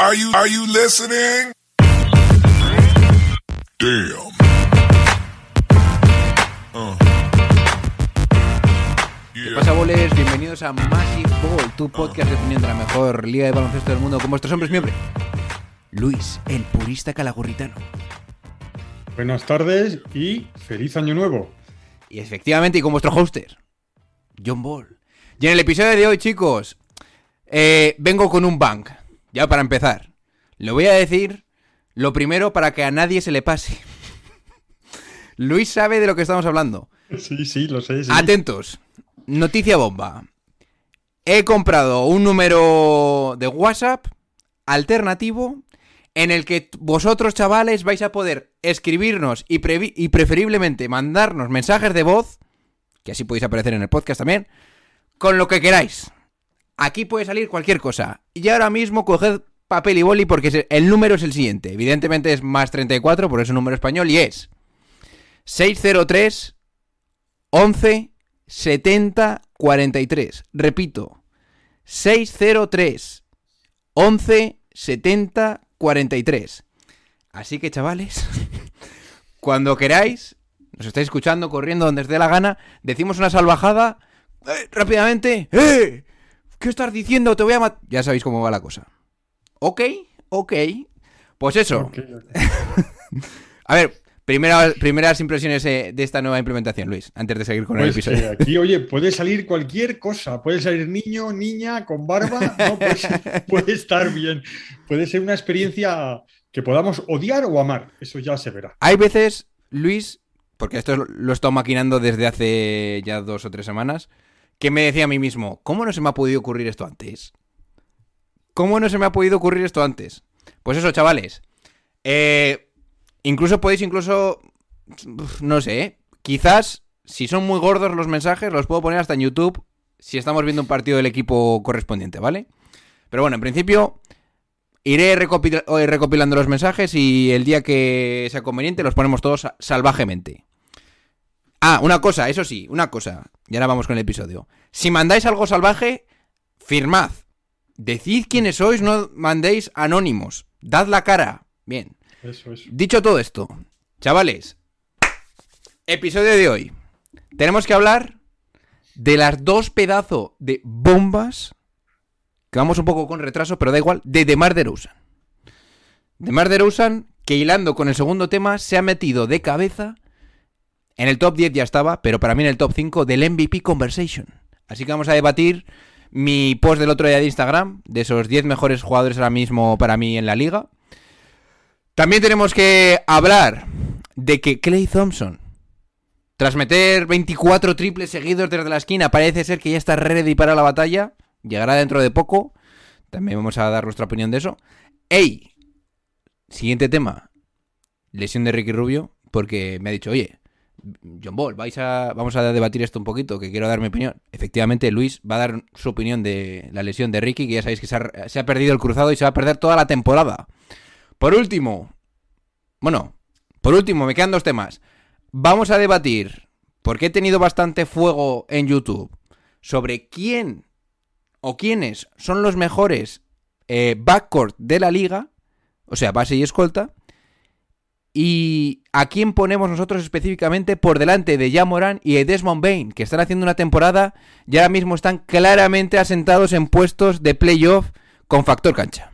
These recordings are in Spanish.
Are you, are you listening? Damn. Uh. ¿Qué pasa, boles? Bienvenidos a Massive Ball, tu podcast definiendo la mejor liga de baloncesto del mundo con vuestros hombres miembros. Luis, el purista calagurritano. Buenas tardes y feliz año nuevo. Y efectivamente, y con vuestro hoster, John Ball. Y en el episodio de hoy, chicos, eh, vengo con un bang. Ya para empezar. Lo voy a decir lo primero para que a nadie se le pase. Luis sabe de lo que estamos hablando. Sí, sí, lo sé. sí. Atentos. Noticia bomba. He comprado un número de WhatsApp alternativo en el que vosotros, chavales, vais a poder escribirnos y preferiblemente mandarnos mensajes de voz, que así podéis aparecer en el podcast también, con lo que queráis. Aquí puede salir cualquier cosa. Y ahora mismo coged papel y boli porque el número es el siguiente. Evidentemente es más 34, por eso número español, y es 603 11 70 43. Repito, 603 11 70 43. Así que, chavales, cuando queráis, nos estáis escuchando, corriendo donde os dé la gana, decimos una salvajada eh, rápidamente. ¡Eh! ¿Qué estás diciendo? Te voy a matar. Ya sabéis cómo va la cosa. ¿Ok? ¿Ok? Pues eso. A ver, primera- primeras impresiones eh, de esta nueva implementación, Luis, antes de seguir con el Pues episodio. que aquí, oye, puede salir cualquier cosa. Puede salir niño, niña, con barba. No, pues, puede estar bien. Puede ser una experiencia que podamos odiar o amar. Eso ya se verá. Hay veces, Luis, porque esto lo he estado maquinando desde hace ya dos o tres semanas, que me decía a mí mismo, ¿cómo no se me ha podido ocurrir esto antes? ¿Cómo no se me ha podido ocurrir esto antes? Pues eso, chavales. Eh, incluso podéis, incluso, no sé, ¿eh? quizás, si son muy gordos los mensajes, los puedo poner hasta en YouTube si estamos viendo un partido del equipo correspondiente, ¿vale? Pero bueno, en principio, iré eh, recopilando los mensajes y el día que sea conveniente los ponemos todos sa- salvajemente. Ah, una cosa, eso sí, una cosa. Y ahora vamos con el episodio. Si mandáis algo salvaje, firmad. Decid quiénes sois, no mandéis anónimos. Dad la cara. Bien. Eso es. Dicho todo esto, chavales, episodio de hoy. Tenemos que hablar de las dos pedazos de bombas, que vamos un poco con retraso, pero da igual, de DeMar DeRozan. DeMar DeRozan, que hilando con el segundo tema, se ha metido de cabeza, en el top 10 ya estaba, pero para mí en el top 5 del MVP Conversation. Así que vamos a debatir mi post del otro día de Instagram, de esos 10 mejores jugadores ahora mismo para mí en la liga. También tenemos que hablar de que Clay Thompson, tras meter 24 triples seguidos desde la esquina, parece ser que ya está ready para la batalla. Llegará dentro de poco. También vamos a dar nuestra opinión de eso. ¡Ey! Siguiente tema. Lesión de Ricky Rubio. Porque me ha dicho, oye, John Ball, vais a, vamos a debatir esto un poquito, que quiero dar mi opinión. Efectivamente, Luis va a dar su opinión de la lesión de Ricky, que ya sabéis que se ha, perdido el cruzado y se va a perder toda la temporada. Por último, bueno, por último, me quedan dos temas. Vamos a debatir, porque he tenido bastante fuego en YouTube, sobre quién o quiénes son los mejores eh, backcourt de la liga, o sea, base y escolta, y a quién ponemos nosotros específicamente por delante de Jamoran y de Desmond Bain, que están haciendo una temporada y ahora mismo están claramente asentados en puestos de playoff con factor cancha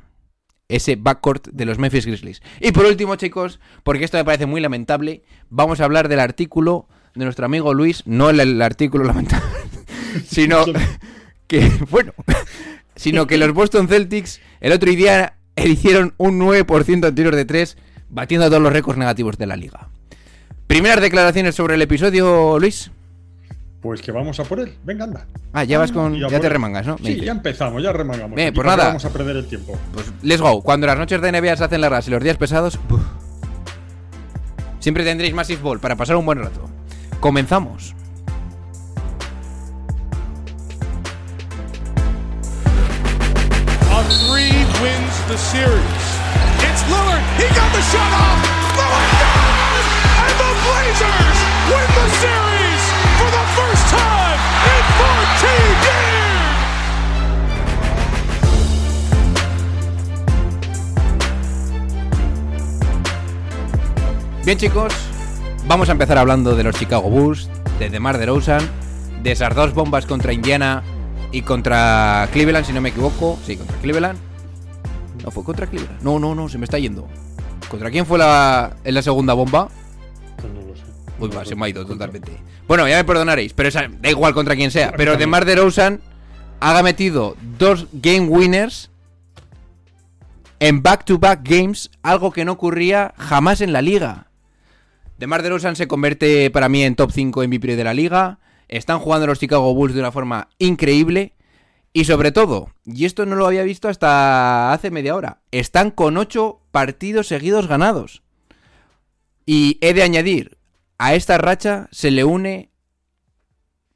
ese backcourt de los Memphis Grizzlies. Y por último, chicos, porque esto me parece muy lamentable, vamos a hablar del artículo de nuestro amigo Luis, no el, el artículo lamentable, sino que, bueno, sino que los Boston Celtics el otro día hicieron un 9% en tiros de 3, batiendo todos los récords negativos de la liga. Primeras declaraciones sobre el episodio, Luis. Pues que vamos a por él. Venga, anda. Ah, ya vas con. Ya te él. remangas, ¿no? Me Sí, dice. ya empezamos, ya remangamos. Bien, pues nada. Vamos a perder el tiempo. Pues let's go. Cuando las noches de NBA se hacen largas y los días pesados, siempre tendréis Massive Ball para pasar un buen rato. Comenzamos. A three wins the series. Bien chicos, vamos a empezar hablando de los Chicago Bulls, de DeMar DeRozan, de esas dos bombas contra Indiana y contra Cleveland, si no me equivoco, sí, contra Cleveland, no, fue contra Cleveland. No, no, no, se me está yendo. ¿Contra quién fue la, en la segunda bomba? Pues no lo sé. Uy, va, se me ha ido totalmente. Bueno, ya me perdonaréis, pero esa- da igual contra quien sea. Pero DeMar DeRozan haga metido dos game winners en back-to-back games, algo que no ocurría jamás en la liga. DeMar DeRozan se convierte para mí en top 5 MVP de la liga. Están jugando los Chicago Bulls de una forma increíble. Y sobre todo, y esto no lo había visto hasta hace media hora, están con 8 partidos seguidos ganados. Y he de añadir, a esta racha se le une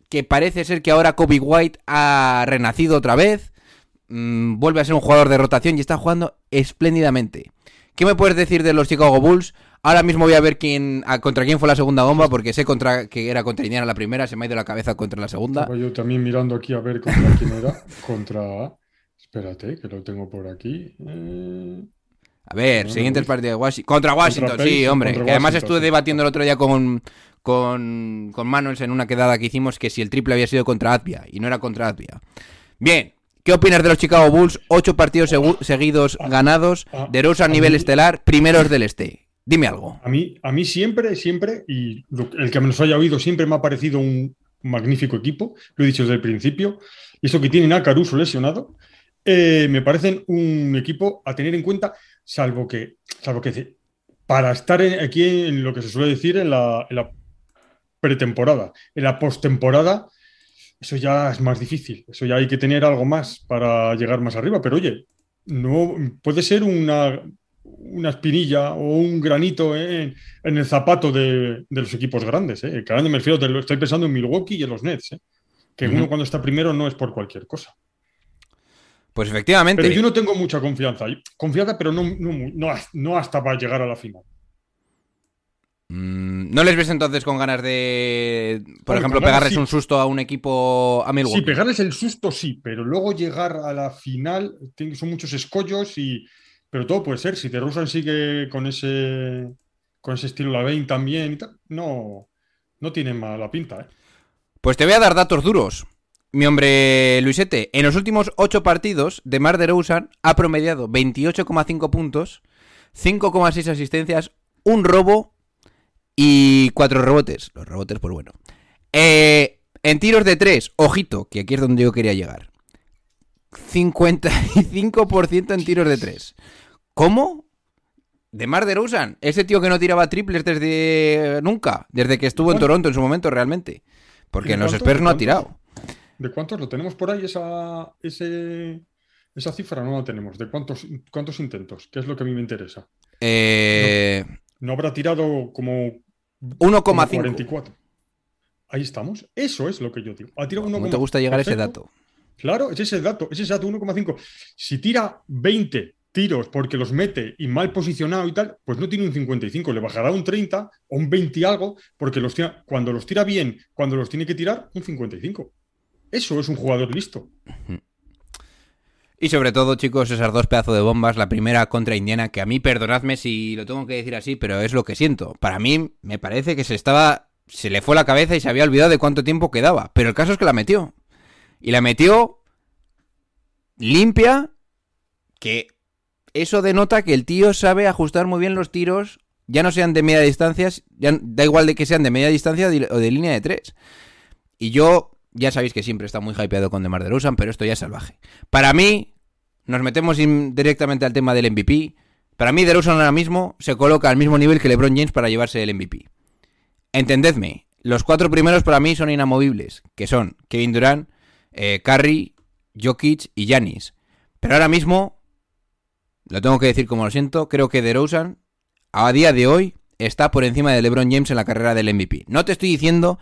que parece ser que ahora Kobe White ha renacido otra vez, mm, vuelve a ser un jugador de rotación y está jugando espléndidamente. ¿Qué me puedes decir de los Chicago Bulls? Ahora mismo voy a ver quién a- contra quién fue la segunda bomba, porque sé contra que era contra Indiana la primera, se me ha ido la cabeza contra la segunda. Yo también mirando aquí a ver contra quién era. Contra. Espérate, que lo tengo por aquí. Eh, A ver, No, no, siguientes partidos de Washington. Contra Washington, sí, hombre. Que además estuve debatiendo el otro día con, con, con Manuels en una quedada que hicimos que si el triple había sido contra Advia y no era contra Advia. Bien, ¿qué opinas de los Chicago Bulls? Ocho partidos segu- seguidos ganados, ah, de Rosa a nivel estelar, primeros del este. Dime algo. A mí, a mí siempre, siempre, y el que me los haya oído siempre me ha parecido un magnífico equipo, lo he dicho desde el principio, y eso que tienen a Caruso lesionado, eh, me parecen un equipo a tener en cuenta, salvo que, salvo que para estar aquí en lo que se suele decir en la, en la pretemporada, en la postemporada, eso ya es más difícil, eso ya hay que tener algo más para llegar más arriba, pero oye, no puede ser una, una espinilla o un granito en, en el zapato de, de los equipos grandes. ¿eh? Grande me refiero, estoy pensando en Milwaukee y en los Nets. ¿eh? Que uno cuando está primero no es por cualquier cosa. Pues efectivamente. Pero yo no tengo mucha confianza. Confianza, pero no, no, no, no hasta para llegar a la final. Mm, ¿No les ves entonces con ganas de, por ejemplo, pegarles sí. un susto a un equipo a Milwaukee? Sí, pegarles el susto sí, pero luego llegar a la final son muchos escollos y. Pero todo puede ser. Si DeRozan sigue con ese con ese estilo Lavain también y tal, no, no tiene mala pinta, ¿eh? Pues te voy a dar datos duros. Mi hombre Luisete, en los últimos 8 partidos, DeMar DeRozan ha promediado 28,5 puntos, 5,6 asistencias, un robo y 4 rebotes. Los rebotes, pues bueno. Eh, en tiros de 3, ojito, que aquí es donde yo quería llegar. 55% en tiros de 3. ¿Cómo? DeMar DeRozan, ese tío que no tiraba triples desde nunca, desde que estuvo en. Toronto en su momento realmente. Porque ¿De en los? Spurs ¿De no ha tirado. ¿De cuántos lo tenemos por ahí? Esa, ese, esa cifra no la tenemos. ¿De cuántos, cuántos intentos? ¿Qué es lo que a mí me interesa? Eh, No habrá tirado como, como 1,5. 44. Ahí estamos. Eso es lo que yo digo. Ha tirado ¿Cómo 1,5. te gusta llegar a ese dato? Claro, es ese dato, es ese dato 1,5. Si tira 20 tiros porque los mete y mal posicionado y tal, pues no tiene un 55, le bajará un 30 o un 20 y algo, porque los cuando los tira bien, cuando los tiene que tirar, un 55. Eso es un jugador listo. Y sobre todo, chicos, esas dos pedazos de bombas. La primera contra Indiana, que a mí, perdonadme si lo tengo que decir así, pero es lo que siento. Para mí, me parece que se estaba. Se le fue la cabeza y se había olvidado de cuánto tiempo quedaba. Pero el caso es que la metió. Y la metió limpia, que eso denota que el tío sabe ajustar muy bien los tiros, ya no sean de media distancia, ya da igual de que sean de media distancia o de línea de tres. Y yo, ya sabéis que siempre está muy hypeado con DeMar DeRozan, pero esto ya es salvaje. Para mí, nos metemos directamente al tema del MVP. Para mí, DeRozan ahora mismo se coloca al mismo nivel que LeBron James para llevarse el MVP. Entendedme, los cuatro primeros para mí son inamovibles, que son Kevin Durant, eh, Curry, Jokic y Giannis. Pero ahora mismo, lo tengo que decir como lo siento, creo que DeRozan, a día de hoy, está por encima de LeBron James en la carrera del MVP. No te estoy diciendo,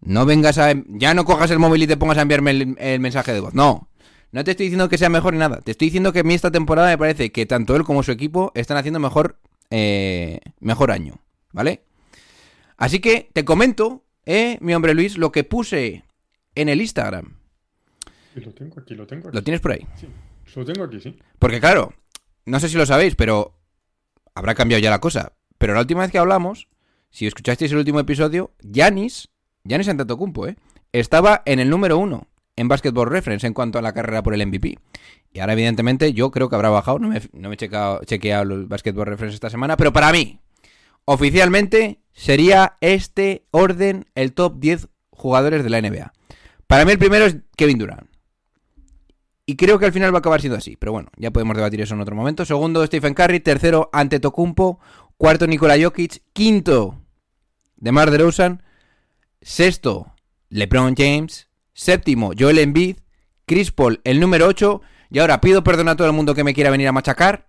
no vengas a... Ya no cojas el móvil y te pongas a enviarme el, el mensaje de voz. No, no te estoy diciendo que sea mejor ni nada. Te estoy diciendo que a mí esta temporada me parece que tanto él como su equipo están haciendo mejor, eh, mejor año. ¿Vale? Así que te comento, eh, mi hombre Luis, lo que puse en el Instagram. Lo tengo aquí, lo tengo aquí. ¿Lo tienes por ahí? Sí, lo tengo aquí, sí. Porque claro, no sé si lo sabéis, pero habrá cambiado ya la cosa. Pero la última vez que hablamos, si escuchasteis el último episodio, Yanis, Yanis Antetokounmpo, ¿eh? estaba en el número uno en Basketball Reference en cuanto a la carrera por el MVP. Y ahora, evidentemente, yo creo que habrá bajado. No me, no me he checado, chequeado el Basketball Reference esta semana, pero para mí, oficialmente, sería este orden el top 10 jugadores de la NBA. Para mí, el primero es Kevin Durant. Y creo que al final va a acabar siendo así. Pero bueno, ya podemos debatir eso en otro momento. Segundo, Stephen Curry. Tercero, Ante Tocumpo. Cuarto, Nikola Jokic. Quinto, DeMar DeRozan. Sexto, LeBron James. Séptimo, Joel Embiid. Chris Paul, el número 8. Y ahora pido perdón a todo el mundo que me quiera venir a machacar.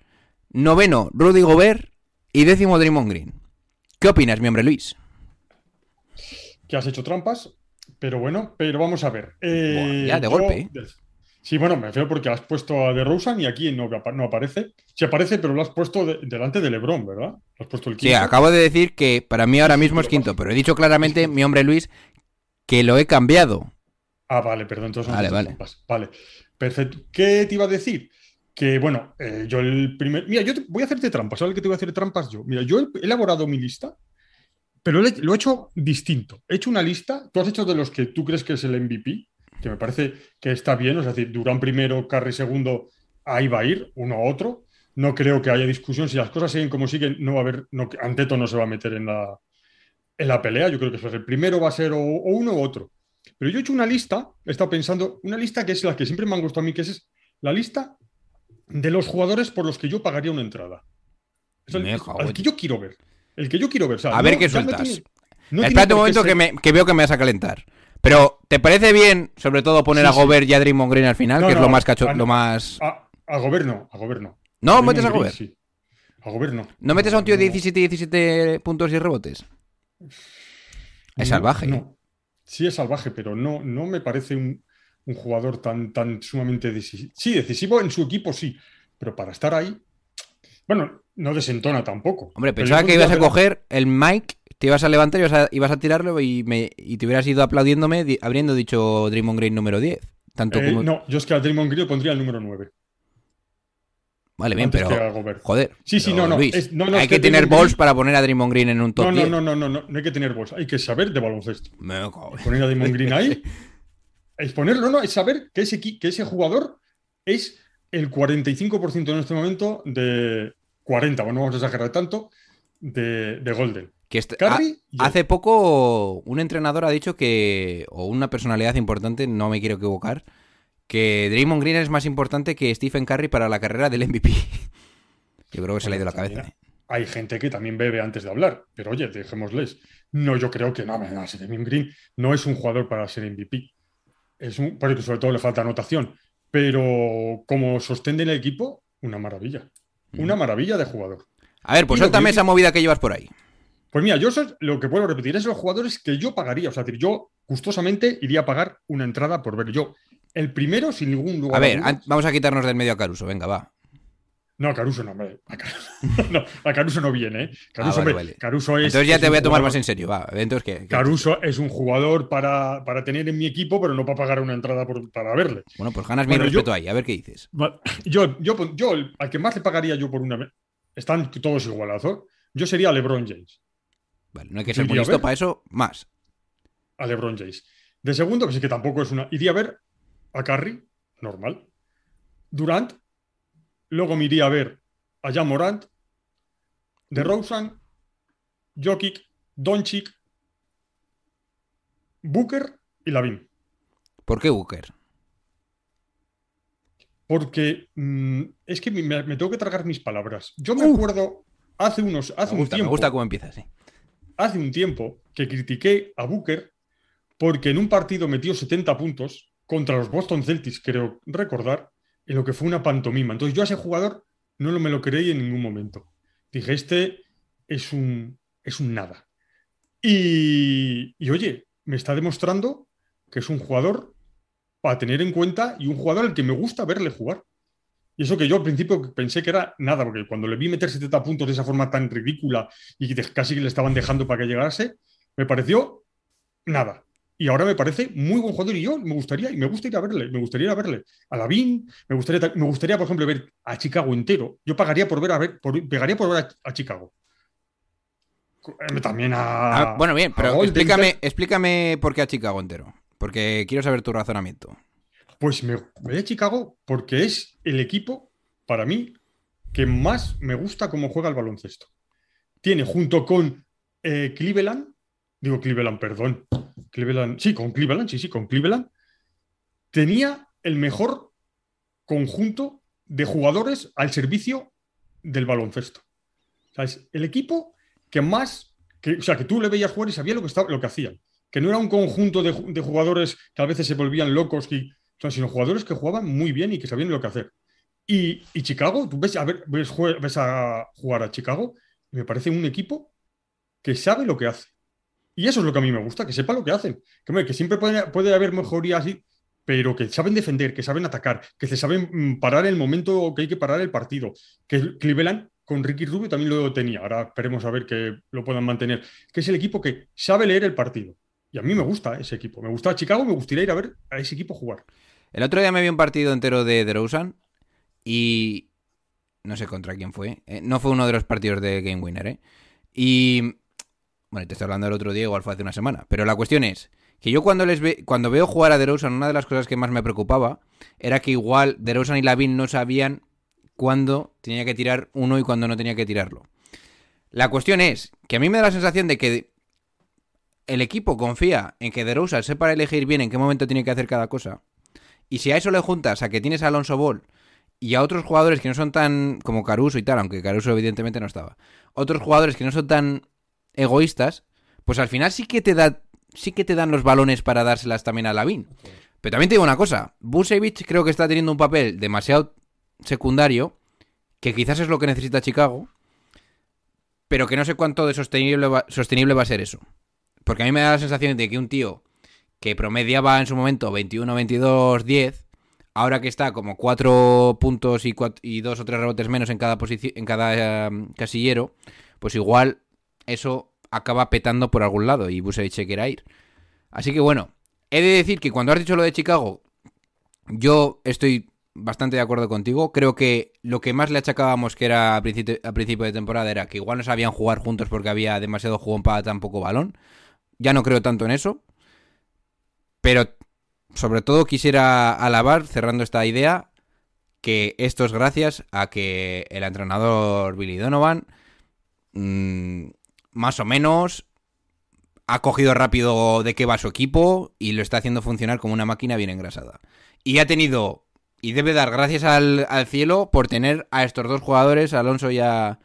Noveno, Rudy Gobert. Y décimo, Draymond Green. ¿Qué opinas, mi hombre Luis? Que has hecho trampas, pero bueno, pero vamos a ver. Eh, ya, de yo- golpe, ¿eh? Sí, bueno, me feo porque has puesto a DeRozan y aquí no, no aparece. Sí aparece, pero lo has puesto de- delante de LeBron, ¿verdad? Lo has puesto el Sí, quinto. acabo de decir que para mí ahora Sí, mismo es quinto, pero he dicho claramente, mi hombre Luis, que lo he cambiado. Ah, vale, perdón, entonces no Vale, vale. trampas. Vale, perfecto. ¿Qué te iba a decir? Que bueno, eh, yo el primer. Mira, yo te- voy a hacerte trampas. ¿Sabes que te voy a hacer trampas yo? Mira, yo he elaborado mi lista, pero lo he hecho distinto. He hecho una lista. Tú has hecho de los que tú crees que es el MVP, que me parece que está bien. Es decir, Durán primero, Curry segundo, ahí va a ir, uno a otro. No creo que haya discusión. Si las cosas siguen como siguen, no va a haber. No, Anteto no se va a meter en la, en la pelea. Yo creo que eso es el primero va a ser o, o uno u otro. Pero yo he hecho una lista, he estado pensando, una lista que es la que siempre me han gustado a mí, que es la lista de los jugadores por los que yo pagaría una entrada. Es el, el que yo quiero ver. El que yo quiero ver. o sea, A ver qué sueltas. tiene- no Espérate un momento que, me, que veo que me vas a calentar. Pero, ¿te parece bien, sobre todo, poner Sí, a sí. Gobert y a Draymond Green al final? No, que es no, lo más cacho, a- lo más. A, a Gobierno, a Gobierno. No, metes a Gobert. Sí. A Gobierno. ¿No metes a un tío de 17 y 17 puntos y rebotes? Es salvaje. No. Sí, es salvaje, pero no, no me parece un, un jugador tan, tan sumamente decisivo. Sí, decisivo en su equipo, sí, pero para estar ahí, bueno, no desentona tampoco. Hombre, pensaba que ibas a coger el mic, te ibas a levantar y ibas a, ibas a tirarlo y, me, y te hubieras ido aplaudiéndome di- habiendo dicho Draymond Green número 10. Tanto Eh, como... No, yo es que a Draymond Green pondría el número 9. Vale, bien, antes pero... Joder. Sí, sí, no, no, Luis, es- no, no, hay es que, que tener Draymond balls Green- para poner a Draymond Green en un top No, no, 10. no, no, no, no, no hay que tener bolsa, hay que saber de baloncesto. En- Poner a Draymond Green ahí, es ponerlo, no, es saber que ese, que ese jugador es el 45% en este momento de 40, bueno, no vamos a exagerar tanto, de, de Golden. Que est- Curry, ha- yo. hace poco un entrenador ha dicho que, o una personalidad importante, no me quiero equivocar, que Draymond Green es más importante que Stephen Curry para la carrera del MVP. Yo creo que se le ha ido la cabeza. Hay gente que también bebe antes de hablar, pero oye, dejémosles. No, yo creo que no, no, Draymond Green no es un jugador para ser MVP. Es un, porque sobre todo le falta anotación. Pero como sostén del equipo, una maravilla. Una maravilla de jugador. A ver, pues suéltame esa movida que llevas por ahí. Pues mira, yo eso lo que puedo repetir, es los jugadores que yo pagaría. O sea, es decir, yo gustosamente iría a pagar una entrada por ver. Yo, el primero, sin ningún lugar. A ver, vamos a quitarnos del medio a Caruso, venga, va. No, Caruso no, hombre. A Caruso no, a Caruso no viene, ¿eh? Caruso, Ah, vale, hombre, vale. Caruso es. Entonces ya es te voy a tomar jugador- más en serio, va. Entonces, ¿qué? ¿Qué? Caruso es un jugador para, para tener en mi equipo, pero no para pagar una entrada por- para verle. Bueno, pues ganas Bueno, mi yo- respeto ahí, a ver qué dices. Yo, yo, yo, al que más le pagaría yo por una están todos igualados. Yo sería LeBron James. Vale, no hay que ser muy listo para eso, más. A LeBron James. De segundo, pues sí que tampoco es una. Iría a ver a Curry, normal. Durant. Luego me iría a ver a Jan Morant. De Rosen. Jokic. Doncic. Booker y Lavin. ¿Por qué Booker? Porque mm, es que me, me tengo que tragar mis palabras. Yo me Uh. acuerdo hace unos. Hace Me gusta, un me tiempo. gusta cómo empiezas, sí. Hace un tiempo que critiqué a Booker porque en un partido metió 70 puntos contra los Boston Celtics, creo recordar, en lo que fue una pantomima. Entonces yo a ese jugador no me lo creí en ningún momento. Dije, este es un, es un nada. Y, y oye, me está demostrando que es un jugador para tener en cuenta y un jugador al que me gusta verle jugar. Y eso que yo al principio pensé que era nada, porque cuando le vi meter 70 puntos de esa forma tan ridícula y que casi que le estaban dejando para que llegase, me pareció nada. Y ahora me parece muy buen jugador y yo me gustaría, y me gusta ir a verle, me gustaría ir a verle a Lavín, me gustaría, ta- me gustaría, por ejemplo, ver a Chicago entero. Yo pagaría por ver a ver, por, pegaría por ver a, a Chicago. eh, también a. Ah, bueno, bien, pero explícame, explícame por qué a Chicago entero. Porque quiero saber tu razonamiento. Pues me voy a Chicago porque es el equipo, para mí, que más me gusta cómo juega el baloncesto. Tiene junto con eh, Cleveland, digo Cleveland, perdón. Cleveland, sí, con Cleveland, sí, sí, con Cleveland. Tenía el mejor conjunto de jugadores al servicio del baloncesto. O sea, es el equipo que más, que, o sea, que tú le veías jugar y sabía lo que, estaba, lo que hacían. Que no era un conjunto de, de jugadores que a veces se volvían locos, y, o sea, jugadores que jugaban muy bien y que sabían lo que hacer. Y, Chicago, tú ves a, ver, ves, a jugar a Chicago me parece un equipo que sabe lo que hace. Y eso es lo que a mí me gusta, que sepa lo que hacen. Que siempre puede, puede haber mejorías, y- pero que saben defender, que saben atacar, que se saben mm, parar el momento que hay que parar el partido. Que Cleveland con Ricky Rubio también lo tenía. Ahora esperemos a ver que lo puedan mantener. Que es el equipo que sabe leer el partido. Y a mí me gusta ese equipo. Me gusta Chicago, me gustaría ir a ver a ese equipo jugar. El otro día me vi un partido entero de DeRozan y no sé contra quién fue. Eh, no fue uno de los partidos de Game Winner, ¿eh? Y bueno, te estoy hablando del otro día, igual fue hace una semana. Pero la cuestión es que yo cuando les ve, cuando veo jugar a DeRozan, una de las cosas que más me preocupaba era que igual DeRozan y Lavin no sabían cuándo tenía que tirar uno y cuándo no tenía que tirarlo. La cuestión es que a mí me da la sensación de que el equipo confía en que DeRozan sepa elegir bien en qué momento tiene que hacer cada cosa. Y si a eso le juntas a que tienes a Alonso Ball y a otros jugadores que no son tan como Caruso y tal, aunque Caruso evidentemente no estaba. Otros jugadores que no son tan egoístas, pues al final sí que te da sí que te dan los balones para dárselas también a Lavín. Pero también te digo una cosa, Busevich creo que está teniendo un papel demasiado secundario, que quizás es lo que necesita Chicago, pero que no sé cuánto de sostenible sostenible va a ser eso. Porque a mí me da la sensación de que un tío que promediaba en su momento 21, 22, 10, ahora que está como 4 puntos y, 2 y dos o 3 rebotes menos en cada, en cada eh, casillero, pues igual eso acaba petando por algún lado y Busevich se quiera ir. Así que bueno, he de decir que cuando has dicho lo de Chicago, yo estoy bastante de acuerdo contigo. Creo que lo que más le achacábamos que era a principio, a principio de temporada era que igual no sabían jugar juntos porque había demasiado jugón para tan poco balón. Ya no creo tanto en eso. Pero sobre todo quisiera alabar, cerrando esta idea, que esto es gracias a que el entrenador Billy Donovan mmm, más o menos ha cogido rápido de qué va su equipo y lo está haciendo funcionar como una máquina bien engrasada. Y ha tenido, y debe dar gracias al, al cielo por tener a estos dos jugadores, a Alonso y a,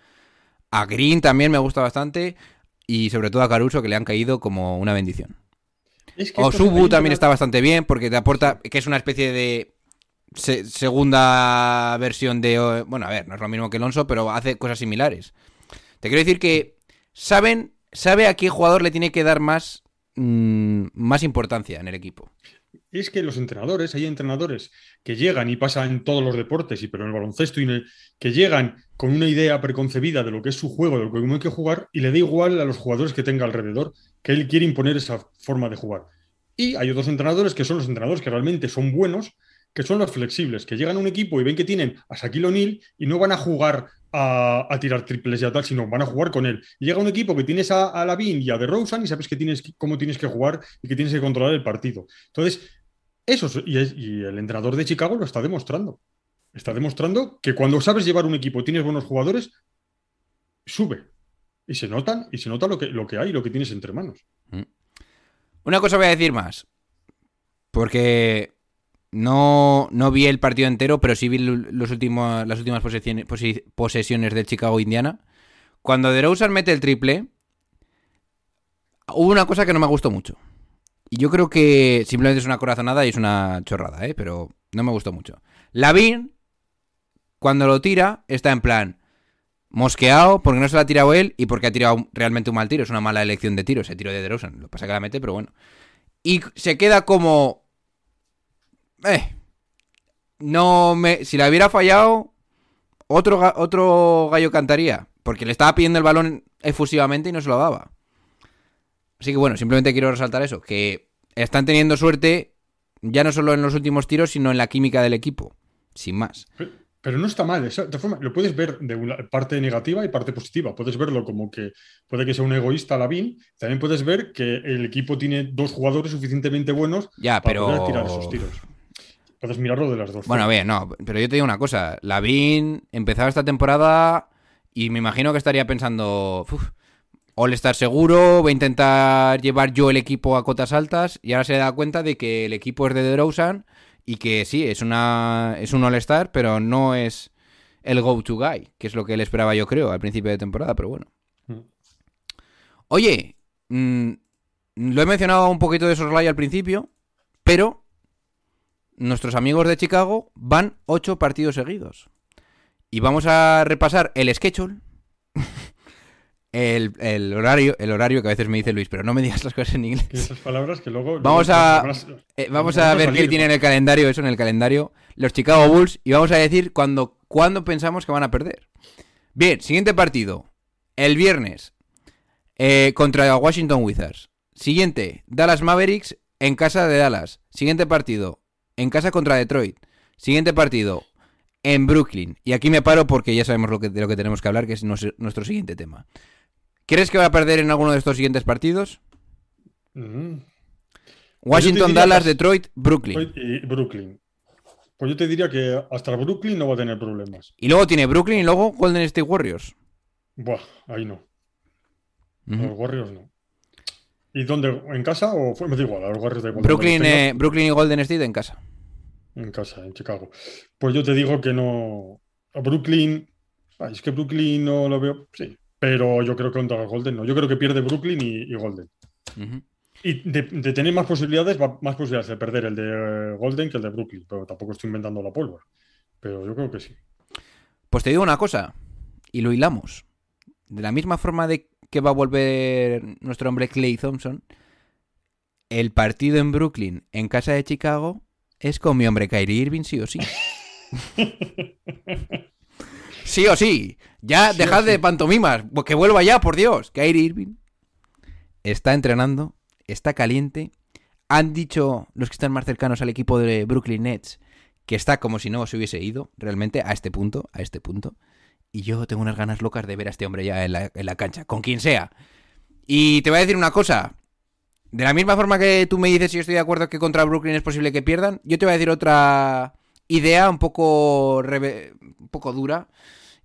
a Green también me gusta bastante, y sobre todo a Caruso que le han caído como una bendición. Es que también está bastante bien porque te aporta, que es una especie de se- segunda versión de... eh, Bueno, a ver, no es lo mismo que Alonso, pero hace cosas similares. Te quiero decir que saben, sabe a qué jugador le tiene que dar más, mm, más importancia en el equipo. Es que los entrenadores, hay entrenadores que llegan y pasan en todos los deportes, y pero en el baloncesto, y en el- que llegan con una idea preconcebida de lo que es su juego, de lo que hay que jugar, y le da igual a los jugadores que tenga alrededor, que él quiere imponer esa forma de jugar. Y hay otros entrenadores que son los entrenadores que realmente son buenos, que son los flexibles, que llegan a un equipo y ven que tienen a Shaquille O'Neal y no van a jugar a, a tirar triples y a tal, sino van a jugar con él. Llega un equipo que tienes a, a Lavin y a DeRozan y sabes que tienes, cómo tienes que jugar y que tienes que controlar el partido. Entonces, eso es- y, y el entrenador de Chicago lo está demostrando. Está demostrando que cuando sabes llevar un equipo, tienes buenos jugadores, sube. Y se notan, y se nota lo que, lo que hay, lo que tienes entre manos. Una cosa voy a decir más. Porque no, no vi el partido entero, pero sí vi los últimos, las últimas posesiones, posesiones del Chicago Indiana. Cuando DeRozan mete el triple, hubo una cosa que no me gustó mucho. Y yo creo que simplemente es una corazonada y es una chorrada, ¿eh? Pero no me gustó mucho. Lavin, cuando lo tira, está en plan mosqueado porque no se la ha tirado él y porque ha tirado realmente un mal tiro. Es una mala elección de tiro ese tiro de DeRozan. Lo pasa que la mete, pero bueno. Y se queda como... Eh. No me... Si la hubiera fallado, otro, otro gallo cantaría. Porque le estaba pidiendo el balón efusivamente y no se lo daba. Así que bueno, simplemente quiero resaltar eso. Que están teniendo suerte ya no solo en los últimos tiros, sino en la química del equipo. Sin más. Pero no está mal, eso, de formas, lo puedes ver de una parte negativa y parte positiva. Puedes verlo como que puede que sea un egoísta Lavín. También puedes ver que el equipo tiene dos jugadores suficientemente buenos Ya, para pero. poder tirar esos tiros. Puedes mirarlo de las dos. Bueno, ver, no, pero yo te digo una cosa. Lavín empezaba esta temporada y me imagino que estaría pensando. "Uf, All-Star seguro, voy a intentar llevar yo el equipo a cotas altas y ahora se da cuenta de que el equipo es de DeRozan y que sí, es, una, es un All-Star, pero no es el go-to guy, que es lo que él esperaba yo creo al principio de temporada, pero bueno. Mm. Oye, mm, lo he mencionado un poquito de soslayo al principio, pero nuestros amigos de Chicago van ocho partidos seguidos. Y vamos a repasar el schedule. el, el horario, el horario que a veces me dice Luis, pero no me digas las cosas en inglés. Esas palabras que luego. Vamos a- Eh, vamos a ver qué tiene en el calendario, eso en el calendario. Los Chicago Bulls. Y vamos a decir cuándo, cuándo pensamos que van a perder. Bien, siguiente partido. El viernes. eh, contra Washington Wizards. Siguiente. Dallas Mavericks en casa de Dallas. Siguiente partido. En casa contra Detroit. Siguiente partido. En Brooklyn. Y aquí me paro porque ya sabemos lo que, de lo que tenemos que hablar, que es nuestro siguiente tema. ¿Crees que va a perder en alguno de estos siguientes partidos? Mm. Washington, diría Dallas, Detroit, Brooklyn. Y Brooklyn. Pues yo te diría que hasta Brooklyn no va a tener problemas. Y luego tiene Brooklyn y luego Golden State Warriors. Buah, ahí no. Los Warriors no. ¿Y dónde? ¿En casa o fue? Me da igual, a los Warriors da igual. Brooklyn, eh, Brooklyn y Golden State en casa. En casa, en Chicago. Pues yo te digo que no. A Brooklyn. ay, es que Brooklyn no lo veo. Sí. Pero yo creo que contra Golden no. Yo creo que pierde Brooklyn y, y Golden. Y de, de tener más posibilidades, más posibilidades de perder el de eh, Golden que el de Brooklyn. Pero tampoco estoy inventando la pólvora. Pero yo creo que sí. Pues te digo una cosa, y lo hilamos. De la misma forma de que va a volver nuestro hombre Clay Thompson, el partido en Brooklyn, en casa de Chicago, es con mi hombre Kyrie Irving, sí o sí. sí o sí. Ya, Sí dejad de sí. pantomimas. Que vuelva ya, por Dios. Kyrie Irving está entrenando, está caliente. Han dicho los que están más cercanos al equipo de Brooklyn Nets que está como si no se hubiese ido realmente a este punto, a este punto. Y yo tengo unas ganas locas de ver a este hombre ya en la, en la cancha, con quien sea. Y te voy a decir una cosa. De la misma forma que tú me dices si yo estoy de acuerdo que contra Brooklyn es posible que pierdan, yo te voy a decir otra idea un poco, reve- un poco dura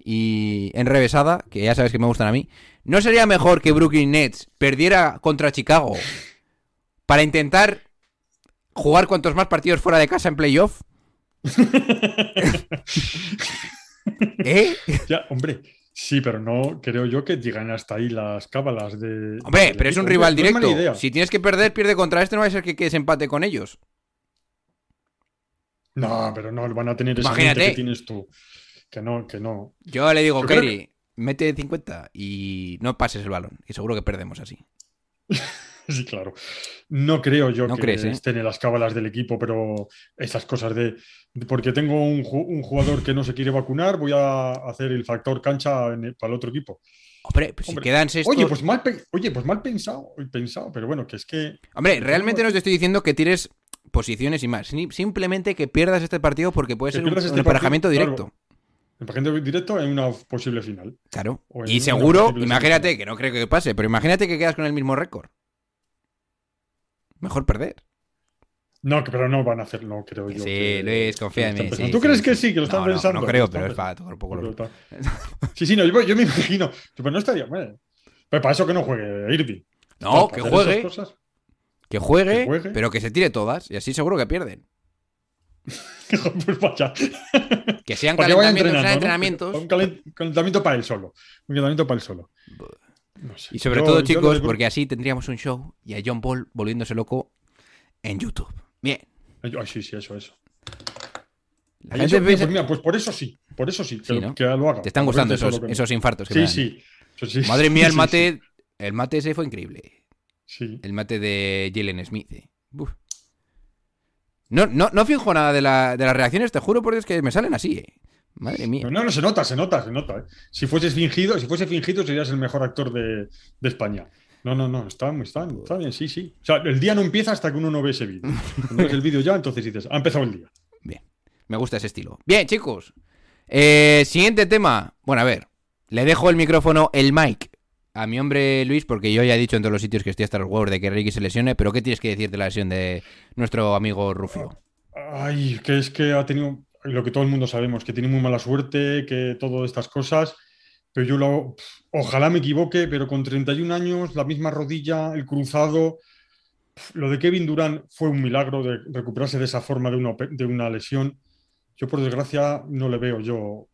y enrevesada, que ya sabes que me gustan a mí. ¿No sería mejor que Brooklyn Nets perdiera contra Chicago para intentar jugar cuantos más partidos fuera de casa en playoff? ¿Eh? Ya, hombre. Sí, pero no creo yo que llegan hasta ahí las cábalas de. Hombre, pero es un rival No es mala directo. Si tienes que perder, pierde contra este, no va a ser que quedes empate con ellos. No, pero no van a tener esa Imagínate. mente que tienes tú. Que no, que no. Yo le digo, Kerry, mete 50 y no pases el balón. Y seguro que perdemos así. Sí, claro. No creo yo No que crees, ¿eh? estén en las cábalas del equipo, pero esas cosas de, de porque tengo un, ju- un jugador que no se quiere vacunar, voy a hacer el factor cancha el- para el otro equipo. Hombre, pues si quedan sexto... Oye, pues mal, oye, pues mal pensado, pensado, pero bueno, que es que Hombre, realmente no te estoy diciendo que tires posiciones y más. Simplemente que pierdas este partido porque puede Que ser un, este un emparejamiento partido, directo. el paciente directo en una posible final. Claro. Y seguro, imagínate, que no creo que pase, pero imagínate que quedas con el mismo récord. Mejor perder. No, pero no van a hacer, no creo yo. sí, que- Luis, confía en lo mí, sí. ¿Tú sí, crees sí. que sí, que lo están No, no, pensando? no creo, Lo pero es para tocar un poco los... pensando. Sí, sí, no, yo, yo me imagino. Pero no estaría mal. Pero para eso que no juegue Irving. No, que juegue. cosas. Que juegue, Que juegue. pero que se tire todas. Y así seguro que pierden. pues vaya. Que sean calentamientos, sean entrenamientos. Un calen- calentamiento para él solo. Un calentamiento para él solo. No sé. Y sobre Yo- todo, yo lo chicos, porque así tendríamos un show y a John Paul volviéndose loco en YouTube. Bien. Ay, sí, sí, eso, eso. La gente eso- piensa- pues mira, pues por eso sí. Por eso sí. Que, Sí, ¿no? que lo haga. Te están gustando eso es esos, lo infartos que Sí, sí. Sí. Madre mía, el mate. El mate ese fue increíble. Sí. El mate de Jalen Smith. eh. Uf. No, no, no fijo nada de, la- de las reacciones, te juro, porque es que me salen así, eh. Madre mía. No, no, no, se nota, se nota, se nota. ¿eh? Si fueses fingido, si fuese fingido, serías el mejor actor de, de España. No, no, no, está, está, está bien, sí, sí. O sea, el día no empieza hasta que uno no ve ese vídeo. Cuando ves el vídeo ya, entonces dices, ha empezado el día. Bien. Me gusta ese estilo. Bien, chicos. Eh, siguiente tema. Bueno, a ver. Le dejo el micrófono, el mic, a mi hombre Luis, porque yo ya he dicho en todos los sitios que estoy hasta los huevos de que Ricky se lesione, pero ¿qué tienes que decir de la lesión de nuestro amigo Rufio? Ay, que es que ha tenido lo que todo el mundo sabemos, que tiene muy mala suerte, que todas estas cosas. Pero yo lo, ojalá me equivoque, pero con 31 años, la misma rodilla, el cruzado. Lo de Kevin Durant fue un milagro de recuperarse de esa forma de una, de una lesión. Yo, por desgracia, no le veo yo.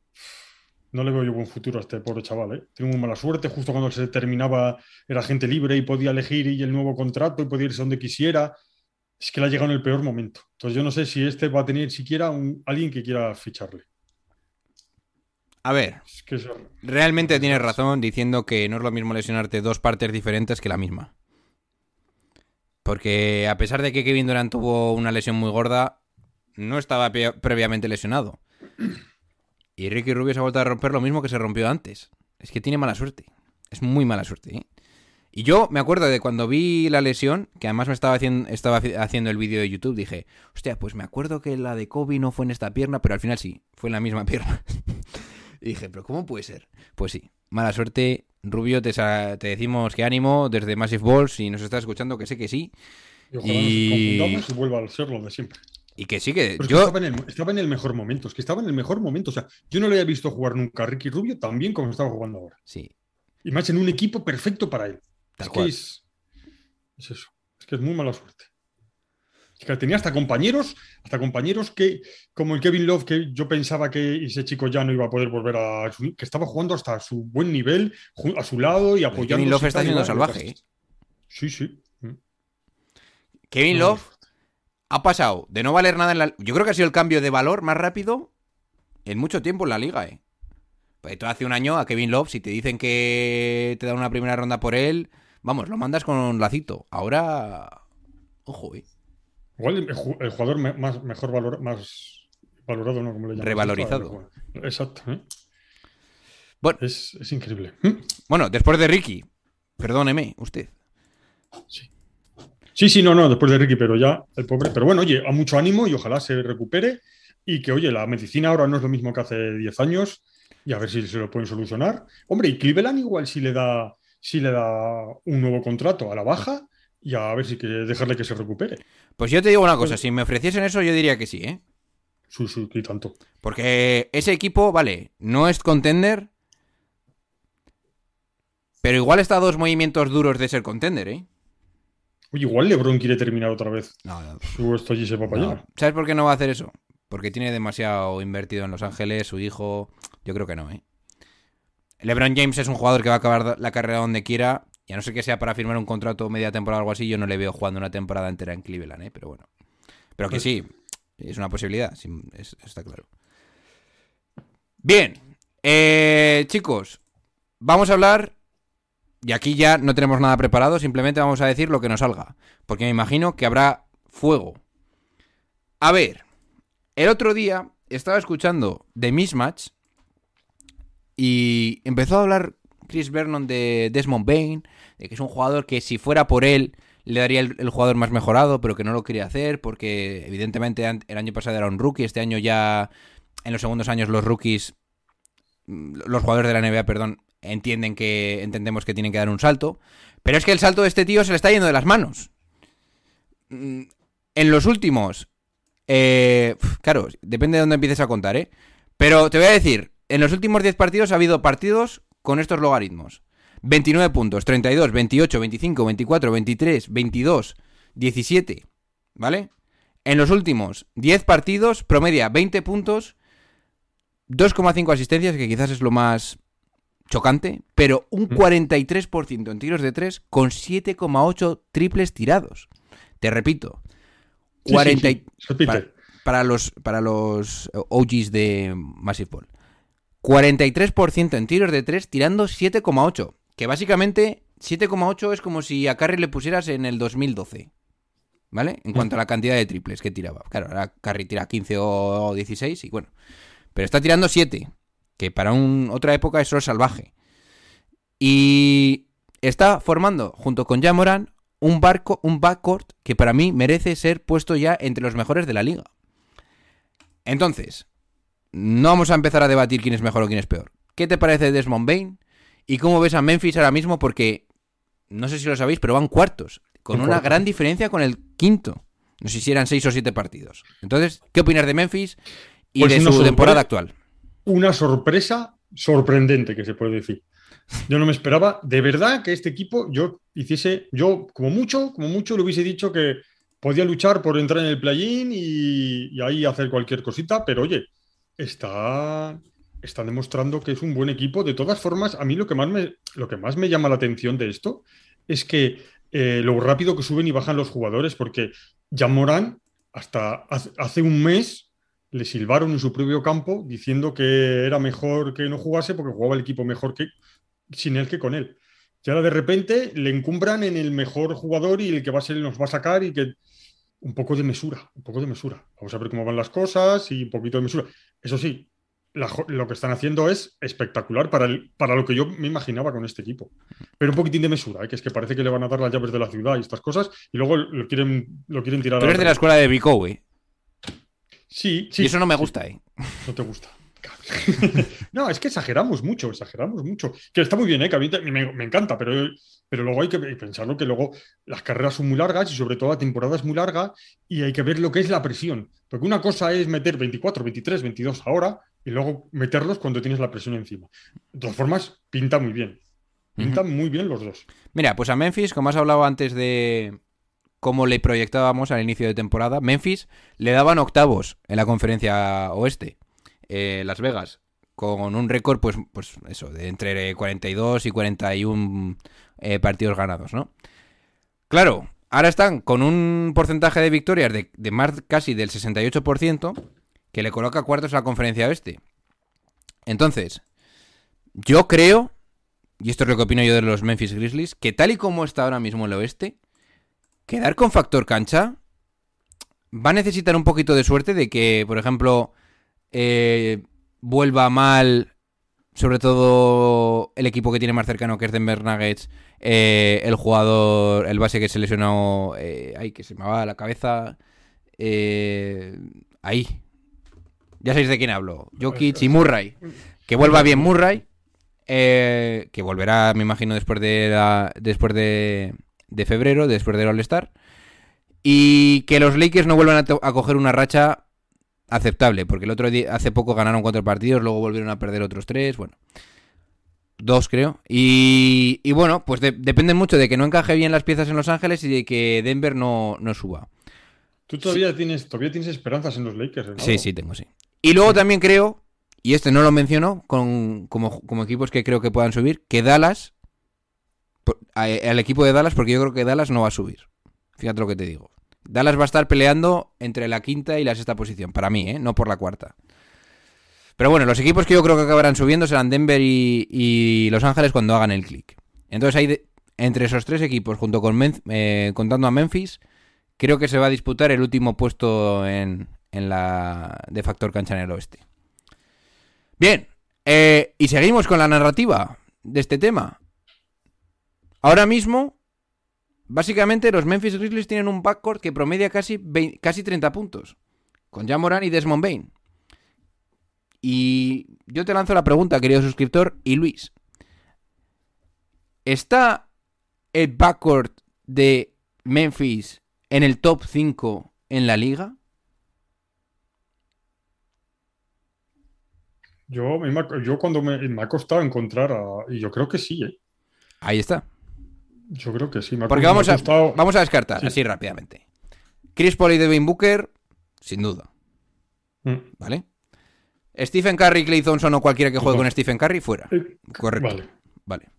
No le veo yo buen futuro a este pobre chaval, ¿eh? Tiene muy mala suerte. Justo cuando se terminaba, era gente libre y podía elegir y el nuevo contrato y podía irse donde quisiera. Es que le ha llegado en el peor momento. Entonces, yo no sé si este va a tener siquiera un, alguien que quiera ficharle. A ver, Es que realmente tienes razón diciendo que no es lo mismo lesionarte dos partes diferentes que la misma. Porque a pesar de que Kevin Durant tuvo una lesión muy gorda, no estaba previamente lesionado. Y Ricky Rubio se ha vuelto a romper lo mismo que se rompió antes. Es que tiene mala suerte. Es muy mala suerte. ¿eh? Y yo me acuerdo de cuando vi la lesión, que además me estaba haciendo, estaba haci- haciendo el vídeo de YouTube, dije, hostia, pues me acuerdo que la de Kobe no fue en esta pierna, pero al final sí, fue en la misma pierna. y dije, pero ¿cómo puede ser? Pues sí, mala suerte. Rubio, te, decimos que ánimo desde Massive Balls, si nos estás escuchando, que sé que sí. y ojalá Y- nos confundamos y vuelva a ser lo de siempre. Y que sí que Pero yo... estaba, en el, estaba en el mejor momento, es que estaba en el mejor momento. O sea, yo no le había visto jugar nunca a Ricky Rubio tan bien como estaba jugando ahora. Sí, Y más en un equipo perfecto para él. Tal es cual. que es, es eso. Es que es muy mala suerte. Es que tenía hasta compañeros, hasta compañeros que, como el Kevin Love, que yo pensaba que ese chico ya no iba a poder volver a su, que estaba jugando hasta su buen nivel, a su lado y apoyando. Kevin Love está siendo salvaje, ¿eh? Sí, sí. Kevin Love ha pasado de no valer nada en la... Yo creo que ha sido el cambio de valor más rápido en mucho tiempo en la liga, ¿eh? Pues tú hace un año a Kevin Love, si te dicen que te dan una primera ronda por él, vamos, lo mandas con lacito. Ahora... Ojo, ¿eh? Igual el, ju- el jugador me- más, mejor valor, más valorado, ¿no? Como le llamamos Revalorizado. Exacto. ¿eh? Bueno. Es, es increíble. ¿Mm? Bueno, después de Ricky, perdóneme, usted. Sí, sí, no, no, después de Ricky, pero ya el pobre. Pero bueno, oye, a mucho ánimo y ojalá se recupere y que, oye, la medicina ahora no es lo mismo que hace 10 años y a ver si se lo pueden solucionar. Hombre, y Cleveland igual si le da, si le da un nuevo contrato a la baja y a ver si que dejarle que se recupere. Pues yo te digo una cosa, si me ofreciesen eso yo diría que sí, ¿eh? Sí, sí, y tanto. Porque ese equipo, vale, no es contender, pero igual está a dos movimientos duros de ser contender, ¿eh? Oye, igual LeBron quiere terminar otra vez No, no, su esto allí se va para allá. ¿Sabes por qué no va a hacer eso? Porque tiene demasiado invertido en Los Ángeles, su hijo. Yo creo que no, ¿eh? LeBron James es un jugador que va a acabar la carrera donde quiera. Y a no ser que sea para firmar un contrato media temporada o algo así, yo no le veo jugando una temporada entera en Cleveland, ¿eh? Pero bueno. Pero que Pues- sí, es una posibilidad, sí, es- está claro. Bien, eh, chicos, vamos a hablar. Y aquí ya no tenemos nada preparado, simplemente vamos a decir lo que nos salga. Porque me imagino que habrá fuego. A ver, el otro día estaba escuchando The Mismatch y empezó a hablar Chris Vernon de Desmond Bain, de que es un jugador que si fuera por él le daría el, el jugador más mejorado, pero que no lo quería hacer porque evidentemente el año pasado era un rookie, este año ya en los segundos años los rookies, mm, los jugadores de la NBA, perdón, entienden que entendemos que tienen que dar un salto, pero es que el salto de este tío se le está yendo de las manos. Mm, En los últimos eh, claro, depende de dónde empieces a contar, ¿eh? Pero te voy a decir, en los últimos 10 partidos ha habido partidos con estos logaritmos. 29 puntos, 32, 28, 25, 24, 23, 22, 17, ¿vale? En los últimos 10 partidos promedia 20 puntos, 2,5 asistencias, que quizás es lo más chocante, pero un 43% en tiros de 3 con 7,8 triples tirados. Te repito, Sí, sí, 40 y- sí, repite. para, para los, para los OGs de Massive Ball. 43% en tiros de 3 tirando 7,8. Que básicamente 7,8 es como si a Curry le pusieras en el 2012. ¿Vale? En cuanto a la cantidad de triples que tiraba. Claro, ahora Curry tira 15 o 16 y bueno. Pero está tirando 7. Que para un, otra época eso es salvaje. Y está formando, junto con Jamoran, un, barco, un backcourt que para mí merece ser puesto ya entre los mejores de la liga. Entonces, no vamos a empezar a debatir quién es mejor o quién es peor. ¿Qué te parece Desmond Bain? ¿Y cómo ves a Memphis ahora mismo? Porque, no sé si lo sabéis, pero van cuartos. Con una gran diferencia con el quinto. No sé si eran seis o siete partidos. Entonces, ¿qué opinas de Memphis y Pues de su temporada actual? Una sorpresa sorprendente, que se puede decir. Yo no me esperaba, de verdad, que este equipo yo hiciese, yo como mucho, como mucho le hubiese dicho que podía luchar por entrar en el play-in y, ahí hacer cualquier cosita, pero oye, está, está demostrando que es un buen equipo. De todas formas, a mí lo que más me, lo que más me llama la atención de esto es que eh, lo rápido que suben y bajan los jugadores, porque Jan Morán hasta hace un mes le silbaron en su propio campo diciendo que era mejor que no jugase porque jugaba el equipo mejor que sin él que con él. Y ahora de repente le encumbran en el mejor jugador y el que va a ser nos va a sacar y que un poco de mesura, un poco de mesura. Vamos a ver cómo van las cosas y un poquito de mesura. Eso sí, la lo que están haciendo es espectacular para, el- para lo que yo me imaginaba con este equipo. Pero un poquitín de mesura, ¿eh? que es que parece que le van a dar las llaves de la ciudad y estas cosas y luego lo quieren, lo quieren tirar Tú eres de la escuela de Brico, ¿eh? Sí, sí. y eso no me sí. gusta, ¿eh? No te gusta. no, es que exageramos mucho, exageramos mucho. Que está muy bien, ¿eh? que a mí te- me, me encanta, pero, pero luego hay que pensarlo que luego las carreras son muy largas y sobre todo la temporada es muy larga y hay que ver lo que es la presión. Porque una cosa es meter 24, 23, 22 ahora y luego meterlos cuando tienes la presión encima. De todas formas, pinta muy bien. Pintan muy bien los dos. Mira, pues a Memphis, como has hablado antes de cómo le proyectábamos al inicio de temporada, Memphis le daban octavos en la conferencia oeste, eh, Las Vegas, con un récord, pues, pues eso, de entre 42 y 41 eh, partidos ganados, ¿no? Claro, ahora están con un porcentaje de victorias de, de más casi del 68%, que le coloca cuartos a la conferencia oeste. Entonces, yo creo y esto es lo que opino yo de los Memphis Grizzlies, que tal y como está ahora mismo el oeste, quedar con factor cancha va a necesitar un poquito de suerte de que, por ejemplo, eh, vuelva mal, sobre todo el equipo que tiene más cercano, que es Denver Nuggets, eh, el jugador, el base que se lesionó, eh, ay, que se me va a la cabeza, eh, ahí. Ya sabéis de quién hablo, Jokic y Murray. Que vuelva bien Murray. Que volverá, me imagino, después de después de, de febrero, después del All-Star. Y que los Lakers no vuelvan a, coger una racha aceptable, porque el otro día, hace poco ganaron cuatro partidos, luego volvieron a perder otros tres, bueno. Dos, creo. Y, y bueno, pues de- depende mucho de que no encaje bien las piezas en Los Ángeles y de que Denver no, no suba. Tú todavía, tienes, todavía tienes esperanzas en los Lakers. ¿no? Sí, sí, tengo, sí. Y luego también creo, y este no lo menciono con, como, como equipos que creo que puedan subir, que Dallas, al equipo de Dallas, porque yo creo que Dallas no va a subir. Fíjate lo que te digo. Dallas va a estar peleando entre la quinta y la sexta posición, para mí, ¿eh? no por la cuarta. Pero bueno, los equipos que yo creo que acabarán subiendo serán Denver y, Los Ángeles cuando hagan el clic. Entonces de- entre esos tres equipos, junto con eh, contando a Memphis, creo que se va a disputar el último puesto en, en la de factor cancha en el oeste. Bien, eh, y seguimos con la narrativa de este tema. Ahora mismo, básicamente los Memphis Grizzlies tienen un backcourt que promedia casi, 20 casi 30 puntos, con Jamoran y Desmond Bain. Y yo te lanzo la pregunta, querido suscriptor, y Luis. ¿Está el backcourt de Memphis en el top 5 en la liga? Yo, yo cuando me, me ha costado encontrar a... Y yo creo que sí, ¿eh? Ahí está. Yo creo que sí. Me Porque me vamos a, vamos a descartar Sí. así rápidamente. Chris Paul y Devin Booker, sin duda, Mm. ¿vale? Stephen Curry, Clay Thompson o cualquiera que juegue con Stephen Curry, fuera. Eh, Correcto. Vale. Vale.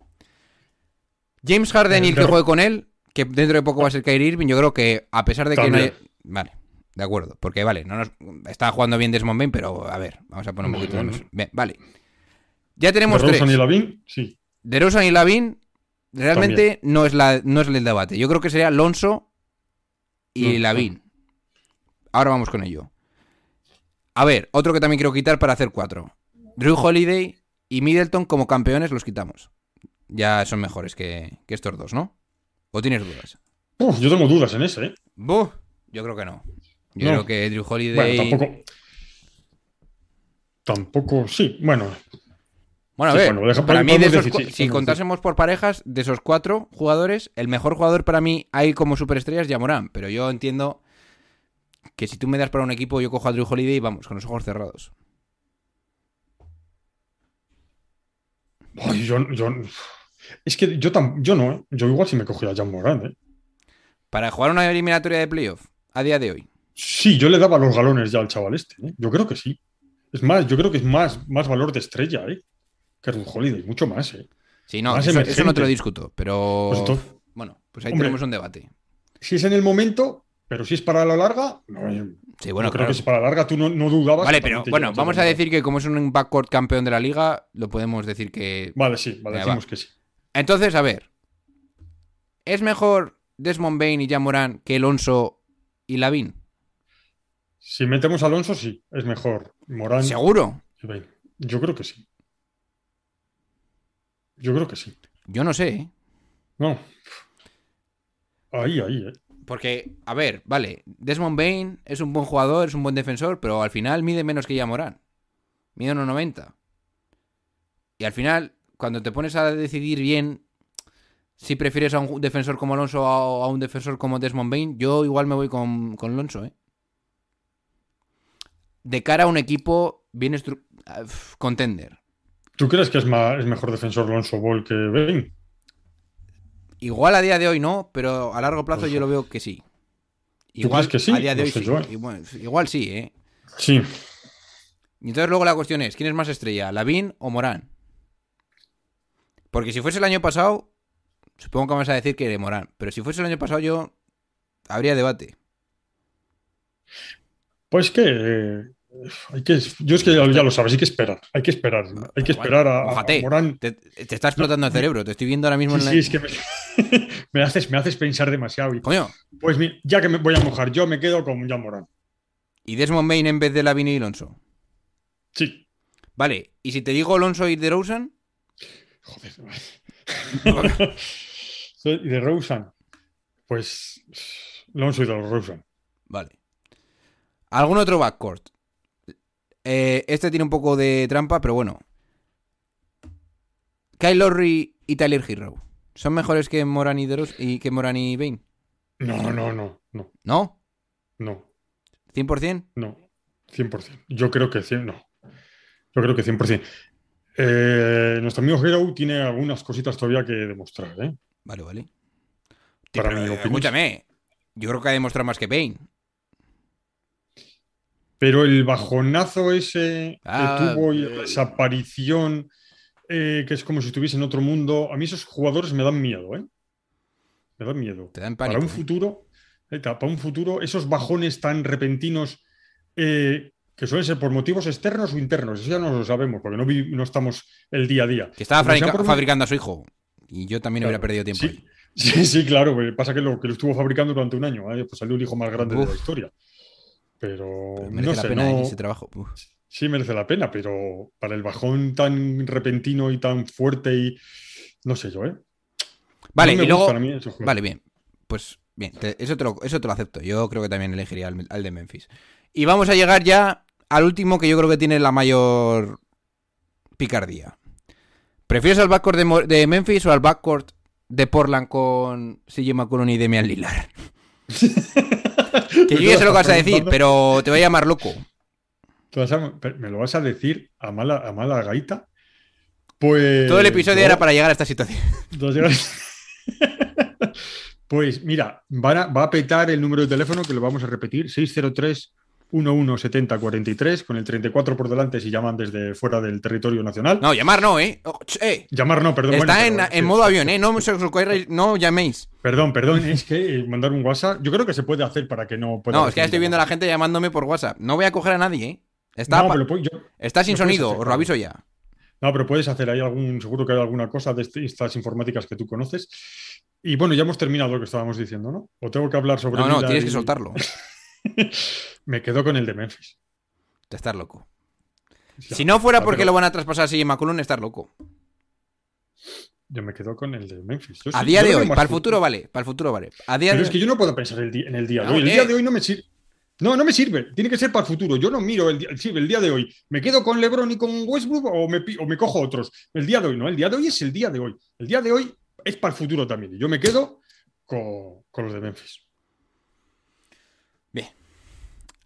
James Harden y el que juegue con él, que dentro de poco va a ser Kyrie Irving, yo creo que a pesar de que no hay... Vale, de acuerdo. Porque vale, no nos... está jugando bien Desmond Bain, pero a ver, vamos a poner un poquito de... vale. Ya tenemos De tres. Rosen y Lavin, sí. De Rosen y Lavin realmente no es, la, no es el debate. Yo creo que sería Alonso y Mm, Lavin. Ahora vamos con ello. A ver, otro que también quiero quitar para hacer cuatro. Drew Holiday y Middleton como campeones los quitamos. Ya son mejores que, que estos dos, ¿no? ¿O tienes dudas? Uf, yo tengo dudas en ese, ¿eh? Buh, yo creo que no. Yo No. creo que Drew Holiday... Bueno, tampoco. tampoco. Sí, bueno. Bueno, a Sí, ver, deja- para mí, de esos sí, si contásemos por parejas, de esos cuatro jugadores, el mejor jugador para mí hay como superestrella es Yamorán. Pero yo entiendo que si tú me das para un equipo, yo cojo a Drew Holiday y vamos, con los ojos cerrados. Ay, yo, yo- es que yo, tam- yo no, ¿eh? Yo igual si me cogía a Jan Morán, ¿eh? Para jugar una eliminatoria de playoff, a día de hoy. Sí, yo le daba los galones ya al chaval este, ¿eh? Yo creo que sí. Es más, yo creo que es más, más valor de estrella, ¿eh? Que Ruth Holiday, mucho más, ¿eh? Sí, no, eso, eso no te lo discuto, pero... Pues entonces- bueno, pues ahí Hombre. tenemos un debate. Si es en el momento, pero si es para la larga, no, yo- Sí, bueno, creo claro. que si para la larga tú no, no dudabas. Vale, pero bueno, vamos a Jan decir que como es un backcourt campeón de la liga, lo podemos decir que... Morán. Vale, sí, vale, decimos va. que sí. Entonces, a ver. ¿Es mejor Desmond Bain y Jamoran que Alonso y Lavin? Si metemos a Alonso, sí, es mejor. Morán. ¿Seguro? Yo creo que sí. Yo creo que sí. Yo no sé, ¿eh? No. Ahí, ahí, ¿eh? Porque, a ver, vale, Desmond Bain es un buen jugador, es un buen defensor, pero al final mide menos que Jamoran. Mide unos 90. Y al final, cuando te pones a decidir bien si prefieres a un defensor como Alonso o a un defensor como Desmond Bain, yo igual me voy con, con Alonso, ¿eh? De cara a un equipo bien ah, contender. ¿Tú crees que es, más, es mejor defensor Alonso Ball que Bain? Igual a día de hoy no, pero a largo plazo Pues- yo lo veo que sí. ¿Tú Igual crees que sí? a día de No hoy sé sí. yo, ¿eh? Igual, igual sí, ¿eh? Sí. Y entonces luego la cuestión es, ¿quién es más estrella, Lavín o Morán? Porque si fuese el año pasado, supongo que vas a decir que Morán, pero si fuese el año pasado yo habría debate. Pues que. Hay que yo es que ya, lo sabes, hay que esperar. Hay que esperar. Hay que esperar a. Morán. Te, te está explotando el cerebro, te estoy viendo ahora mismo Sí, en la... sí, es que me, me haces, me haces pensar demasiado. y- Coño, Pues ya que me voy a mojar, yo me quedo con Jan Morán. y Desmond Bain en vez de Lavín y Alonso. Sí. Vale, y si te digo Alonso y DeRozan, Joder. Soy de Rosen. Pues. No soy de Rosen. Vale. ¿Algún otro backcourt? Eh, este tiene un poco de trampa, pero bueno. Kyle Lowry y Tyler Hero. ¿Son mejores que Moran y, Deros y que Moran y Bain? No, no, no, no, ¿No? no, ¿100%? no. 100%. Yo creo que 100%, no. Yo creo que 100%. Eh, nuestro amigo Hero tiene algunas cositas todavía que demostrar, ¿eh? Vale, vale. Para Pero, eh, escúchame. Yo creo que ha demostrado más que Bain. Pero el bajonazo ese Ah, que tuvo y eh. la desaparición, eh, que es como si estuviese en otro mundo, a mí esos jugadores me dan miedo, ¿eh? Me dan miedo. Te dan para un ¿eh? futuro, está, para un futuro, esos bajones tan repentinos eh, que suelen ser por motivos externos o internos, eso ya no lo sabemos, porque no, vi- no estamos el día a día. Que estaba por- fabricando a su hijo. Y yo también hubiera perdido tiempo sí. ahí. Sí, sí, claro, pasa que lo, que lo estuvo fabricando durante un año, ¿eh? pues salió el hijo más grande de la historia. Pero, Pero no merece la sé, pena ¿eh? no- ese trabajo. Uf. sí merece la pena, pero para el bajón tan repentino y tan fuerte y no sé yo, ¿eh? Vale, No y luego. Vale, bien. Pues bien, te- eso, te lo, eso te lo acepto. Yo creo que también elegiría al, al de Memphis. Y vamos a llegar ya al último que yo creo que tiene la mayor picardía. ¿Prefieres al backcourt de, Mo- de Memphis o al backcourt de Portland con CJ McCollum y Demian Lillard? Que yo ya sé lo que vas a decir, pero te voy a llamar loco. ¿Me lo vas a decir a mala, a mala gaita? Pues. Todo el episodio era para llegar a esta situación. Pues mira, a- va a petar el número de teléfono que lo vamos a repetir: 603 1170 43 con el 34 por delante si llaman desde fuera del territorio nacional. No, llamar no, ¿eh? Oh, eh. Llamar no, perdón. Está bueno, en, pero- en modo avión, ¿eh? No, se os ocurra- no llaméis. Perdón, perdón, es que eh, mandar un WhatsApp, yo creo que se puede hacer para que no pueda. No, es que ya estoy viendo a la gente llamándome por WhatsApp. No voy a coger a nadie, ¿eh? Está, No, pero, pu- yo- está sin sonido, hacer, os lo aviso ya. no, pero puedes hacer ahí algún, seguro que hay alguna cosa de este- estas informáticas que tú conoces. Y bueno, ya hemos terminado lo que estábamos diciendo, ¿no? O tengo que hablar sobre. No, no, tienes que soltarlo. Me quedo con el de Memphis. Te estás loco. Ya, Si no fuera porque pero lo van a traspasar a CJ McCollum, estás loco. Yo me quedo con el de Memphis. Yo A sí- día de hoy, para el fu- futuro vale, para el futuro vale. A día Pero de es que yo no puedo pensar el en el día de hoy. El eh. día de hoy no me sirve. No, no me sirve. Tiene que ser para el futuro. Yo no miro el el día de hoy. ¿Me quedo con LeBron y con Westbrook o me, o me cojo otros? El día de hoy, no. El día de hoy es el día de hoy. El día de hoy es para el futuro también. Y yo me quedo con, con los de Memphis. Bien.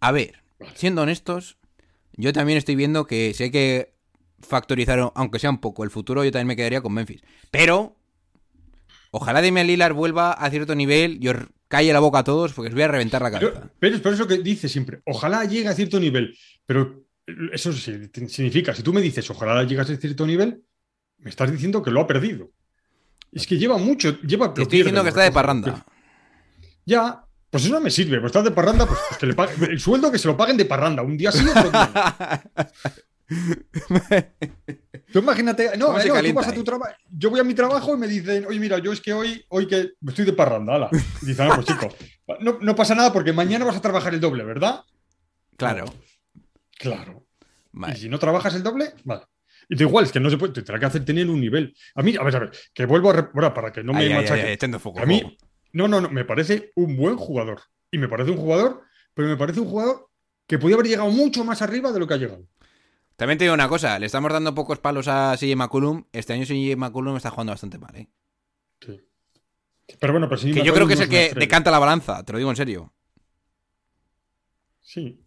A ver, siendo honestos, yo también estoy viendo que si hay que factorizar, aunque sea un poco, el futuro, yo también me quedaría con Memphis. Pero, ojalá Damian Lillard vuelva a cierto nivel y os calle la boca a todos porque os voy a reventar la cabeza. pero es por eso que dice siempre, ojalá llegue a cierto nivel. Pero eso significa, si tú me dices, ojalá llegas a cierto nivel, me estás diciendo que lo ha perdido. Es que lleva mucho, lleva Te estoy diciendo que está de parranda. Ya, pues eso no me sirve. Pues estás de parranda, pues, pues que le paguen- el sueldo que se lo paguen de parranda. Un día sí, otro día. Tú imagínate, no, ¿Cómo se no, tú vas a tu ahí? trabajo. Yo voy a mi trabajo y me dicen, oye, mira, yo es que hoy, hoy que estoy de parranda, ala. Y dicen, ah, pues chico, no, no pasa nada porque mañana vas a trabajar el doble, ¿verdad? Claro. Claro. Vale. Y si no trabajas el doble, vale. Y da igual, es que no se puede, te tendrá que hacer tener un nivel. A mí, a ver, a ver, que vuelvo a. ahora, para que no me ay, machaque. foco. A mí, foco. No, no, no, me parece un buen jugador. Y me parece un jugador, pero me parece un jugador que podía haber llegado mucho más arriba de lo que ha llegado. También te digo una cosa, le estamos dando pocos palos a CJ McCollum. Este año CJ McCollum está jugando bastante mal, ¿eh? Sí. Pero bueno, pero sí, Que yo creo que es el que decanta la balanza, te lo digo en serio. Sí.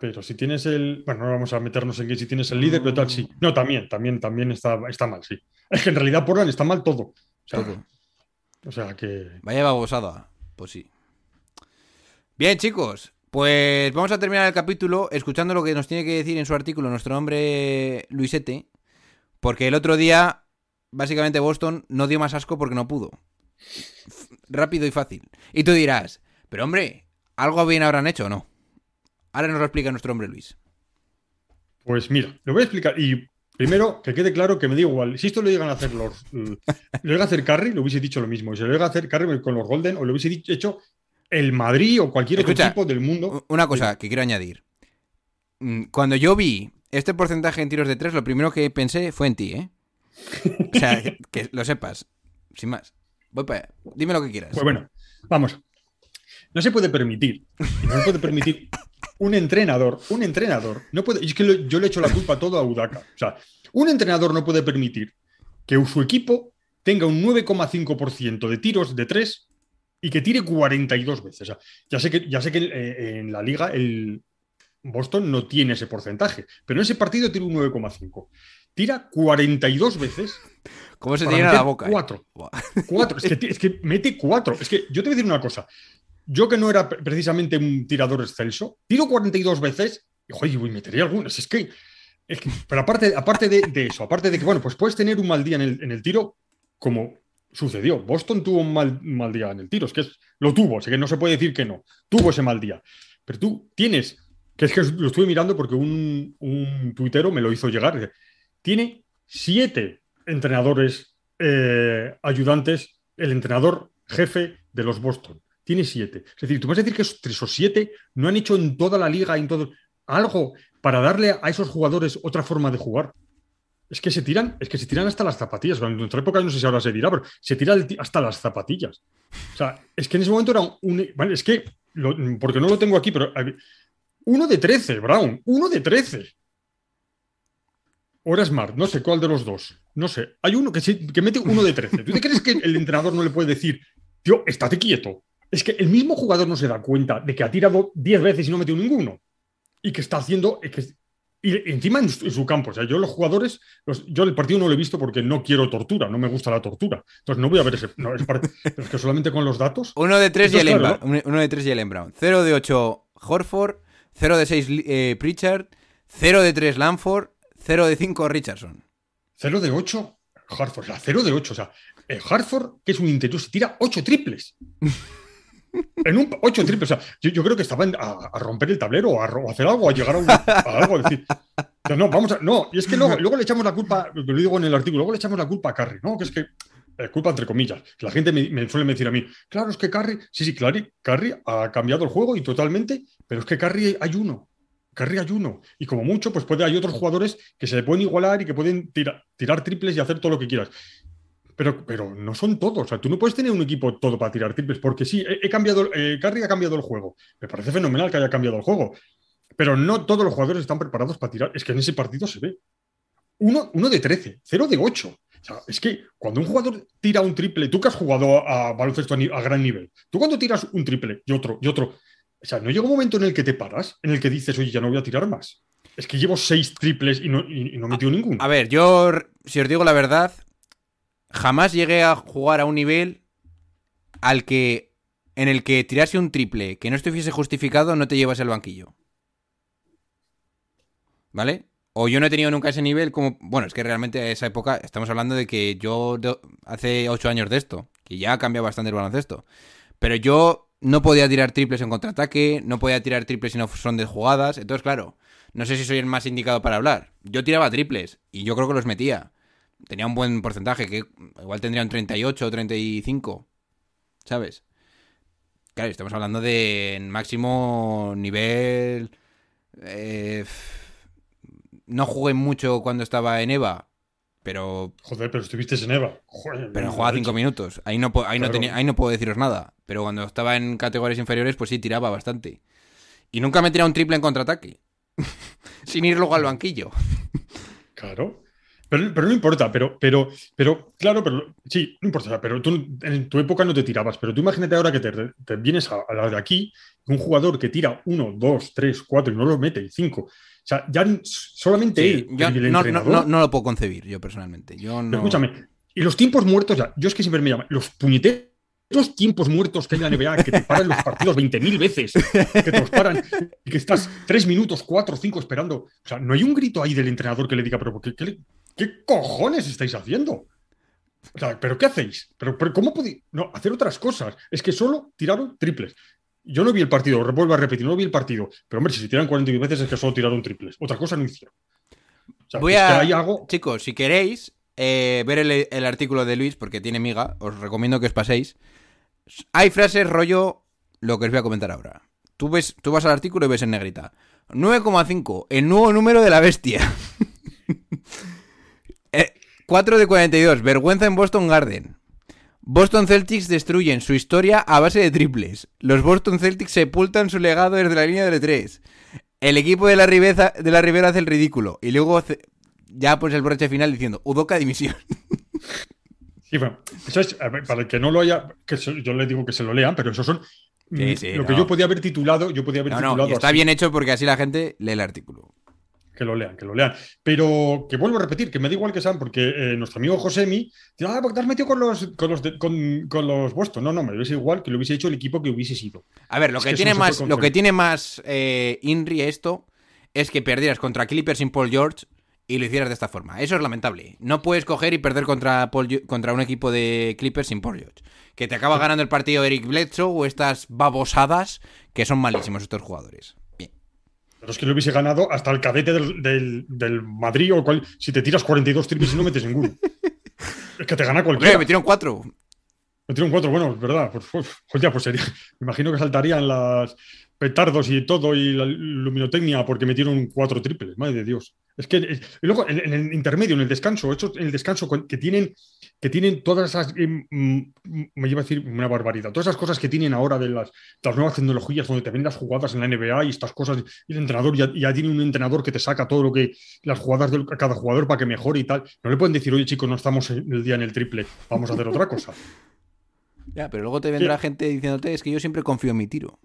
Pero si tienes el. Bueno, no vamos a meternos en que si tienes el líder, pero tal, sí. No, también, también, también está, está mal, sí. Es que en realidad Portland está mal todo. O sea, Todo. O sea que. Vaya babosada. Pues sí. Bien, chicos. Pues vamos a terminar el capítulo escuchando lo que nos tiene que decir en su artículo nuestro hombre Luisete. Porque el otro día, básicamente Boston no dio más asco porque no pudo. Rápido y fácil. Y tú dirás, pero hombre, ¿algo bien habrán hecho o no? Ahora nos lo explica nuestro hombre Luis. Pues mira, lo voy a explicar. Y primero, que quede claro que me da igual. Si esto lo llegan a hacer los. Lo llega a hacer Carry, lo hubiese dicho lo mismo. Si lo llega a hacer Carry con los Golden, o lo hubiese dicho, hecho el Madrid o cualquier Escucha, otro equipo del mundo. Una cosa que quiero añadir. Mm, Cuando yo vi este porcentaje en tiros de tres, lo primero que pensé fue en ti, ¿eh? O sea, que, lo sepas. Sin más. Voy para allá. Dime lo que quieras. Pues bueno, vamos. No se puede permitir. y No se puede permitir un entrenador. Un entrenador. No puede. y Es que lo- yo le echo la culpa todo a Udaka. O sea, un entrenador no puede permitir que su equipo tenga un 9,5% de tiros de tres y que tire 42 veces. O sea, ya sé que, ya sé que eh, en la liga el Boston no tiene ese porcentaje, pero en ese partido tira un 9,5. Tira 42 veces ¿Cómo se meter la boca? eh? Cuatro. Cuatro. Es que, es que mete cuatro. Es que yo te voy a decir una cosa. Yo que no era pre- precisamente un tirador excelso, tiro 42 veces y, joder, y metería algunas. Es que, pero aparte, aparte de, eso, aparte de que, bueno, pues puedes tener un mal día en el, en el tiro, como sucedió. Boston tuvo un mal, mal día en el tiro, es que lo tuvo, así que no se puede decir que no. Tuvo ese mal día. Pero tú tienes, que es que lo estuve mirando porque un, un tuitero me lo hizo llegar. Tiene siete entrenadores eh, ayudantes, el entrenador jefe de los Boston. Tiene siete. Es decir, tú vas a decir que esos tres o siete no han hecho en toda la liga, en todo, algo para darle a esos jugadores otra forma de jugar. Es que se tiran, es que se tiran hasta las zapatillas. En nuestra época no sé si ahora se dirá, pero se tira hasta las zapatillas. O sea, es que en ese momento era un. vale, es que, porque no lo tengo aquí, pero uno de 13, Brown, uno de 13. O era Smart, no sé cuál de los dos. No sé. Hay uno que, que mete uno de 13. ¿Tú te crees que el entrenador no le puede decir, tío, estate quieto? Es que el mismo jugador no se da cuenta de que ha tirado 10 veces y no metió ninguno. Y que está haciendo. es que- y encima en su, en su campo. O sea, yo los jugadores. los- yo el partido no lo he visto porque no quiero tortura, no me gusta la tortura. Entonces no voy a ver ese. no, es parte- pero es que solamente con los datos. Uno de tres Entonces, Jalen claro, Brown. Uno de tres Jalen Brown. 0 de 8 Horford. 0 de 6 eh, Pritchard. 0 de 3 Lanford. 0 de 5 Richardson. 0 de 8, Hartford. O sea, 0 de 8. O sea, eh, Hartford, que es un interior, se tira 8 triples. En un 8 triples. O sea, yo, creo que estaban a, romper el tablero a, a hacer algo, a llegar a, un- a algo. Decir, no, vamos a. No, y es que luego, le echamos la culpa, lo digo en el artículo, luego le echamos la culpa a Carry, ¿no? Que es que. eh, culpa entre comillas. La gente me, suele decir a mí, claro, es que Carry, sí, sí, claro, Carry ha cambiado el juego y totalmente, pero es que Carry hay uno. Carry hay uno. Y como mucho, pues puede, hay otros jugadores que se le pueden igualar y que pueden tira- tirar triples y hacer todo lo que quieras. Pero, pero no son todos. O sea, tú no puedes tener un equipo todo para tirar triples, porque sí, he, he cambiado, eh, Curry ha cambiado el juego. Me parece fenomenal que haya cambiado el juego. Pero no todos los jugadores están preparados para tirar. Es que en ese partido se ve. Uno, uno de 13, cero de 8. O sea, es que cuando un jugador tira un triple, tú que has jugado a, a baloncesto a, gran nivel, tú cuando tiras un triple y otro y otro, o sea, no llega un momento en el que te paras, en el que dices, oye, ya no voy a tirar más. Es que llevo seis triples y no, y, y no he metido ninguno. A ver, yo, si os digo la verdad, jamás llegué a jugar a un nivel al que en el que tirase un triple que no estuviese justificado no te llevas al banquillo. ¿Vale? O yo no he tenido nunca ese nivel como... Bueno, es que realmente a esa época estamos hablando de que yo hace ocho años de esto, que ya ha cambiado bastante el baloncesto. Pero yo no podía tirar triples en contraataque, no podía tirar triples si no son de jugadas. Entonces, claro, no sé si soy el más indicado para hablar. Yo tiraba triples y yo creo que los metía. Tenía un buen porcentaje, que igual tendría un 38 o 35. ¿Sabes? Claro, estamos hablando de máximo nivel. eh, no jugué mucho cuando estaba en EVA, pero, Joder, pero estuviste en Eva. Joder, pero no, jugaba de 5 hecho. minutos. Ahí no, ahí, no tenía, ahí no puedo deciros nada. Pero cuando estaba en categorías inferiores, pues sí, tiraba bastante. Y nunca me tirado un triple en contraataque. Sin ir luego al banquillo. Claro. Pero, pero no importa, pero, pero, pero, claro, pero sí, no importa, pero tú en tu época no te tirabas, pero tú imagínate ahora que te, te vienes a, a la de aquí, un jugador que tira uno, dos, tres, cuatro y no lo mete, y cinco. O sea, ya solamente Sí, él, yo el no, no, no- no lo puedo concebir, yo personalmente. Yo pero no... escúchame, y los tiempos muertos, ya, yo es que siempre me llaman, los puñeteros tiempos muertos que hay en la NBA, que te paran los partidos 20.000 veces, que te los paran y que estás tres minutos, cuatro, cinco esperando. O sea, no hay un grito ahí del entrenador que le diga, pero ¿qué, qué, le- qué cojones estáis haciendo? O sea, ¿pero qué hacéis? ¿Pero, pero cómo podéis? No, hacer otras cosas. Es que solo tiraron triples. Yo no vi el partido, vuelvo a repetir, no vi el partido. Pero hombre, si se tiran 41 veces es que solo tiraron triples. Otra cosa no hicieron. O sea, Voy es que a- ahí hago- Chicos, si queréis eh, ver el, el artículo de Luis, porque tiene miga, os recomiendo que os paséis. Hay frases rollo lo que os voy a comentar ahora. Tú, ves, tú vas al artículo y ves en negrita. 9,5, el nuevo número de la bestia. Eh, 4 de 42, vergüenza en Boston Garden. Boston Celtics destruyen su historia a base de triples. Los Boston Celtics sepultan su legado desde la línea de 3. El equipo de la, Ribeza, de la Ribera hace el ridículo. Y luego ya pues el broche final diciendo, Udoca dimisión. Sí, bueno, eso es, a ver, para el que no lo haya, que yo le digo que se lo lean, pero eso son Sí, mm, sí, lo que yo podía haber titulado, yo podía haber No, titulado está así, bien hecho porque así la gente lee el artículo. Que lo lean, que lo lean. Pero que vuelvo a repetir, que me da igual que sean, porque eh, nuestro amigo Josemi, dice, ah, porque te has metido con los, con los, de- con, con los vuestros. No, no, me hubiese igual que lo hubiese hecho el equipo que hubiese sido. A ver, lo Es que, tiene más, lo que tiene más eh, Inri esto es que perdieras contra Clippers sin Paul George y lo hicieras de esta forma. Eso es lamentable. No puedes coger y perder contra, Paul contra un equipo de Clippers sin Paul George. Que te acaba ganando el partido Eric Bledsoe o estas babosadas que son malísimos estos jugadores. Pero es que lo hubiese ganado hasta el cadete del, del, del Madrid o cual, si te tiras 42 triples y no metes ninguno. es que te gana Hombre, cualquiera. me metieron cuatro. Metieron cuatro, bueno, es verdad. Pues, pues, pues ya, pues sería. Me imagino que saltarían las petardos y todo y la luminotecnia porque metieron cuatro triples. Madre de Dios. Es que es- y luego en, en el intermedio, en el descanso, hecho en el descanso que tienen, que tienen todas esas. eh, mm, me iba a decir una barbaridad. Todas esas cosas que tienen ahora de las, de las nuevas tecnologías, donde te ven las jugadas en la NBA y estas cosas, y el entrenador ya, ya tiene un entrenador que te saca todo lo que. las jugadas de cada jugador para que mejore y tal. No le pueden decir, oye, chicos, no estamos el día en el triple, vamos a hacer otra cosa. Ya, pero luego te vendrá Sí. gente diciéndote es que yo siempre confío en mi tiro.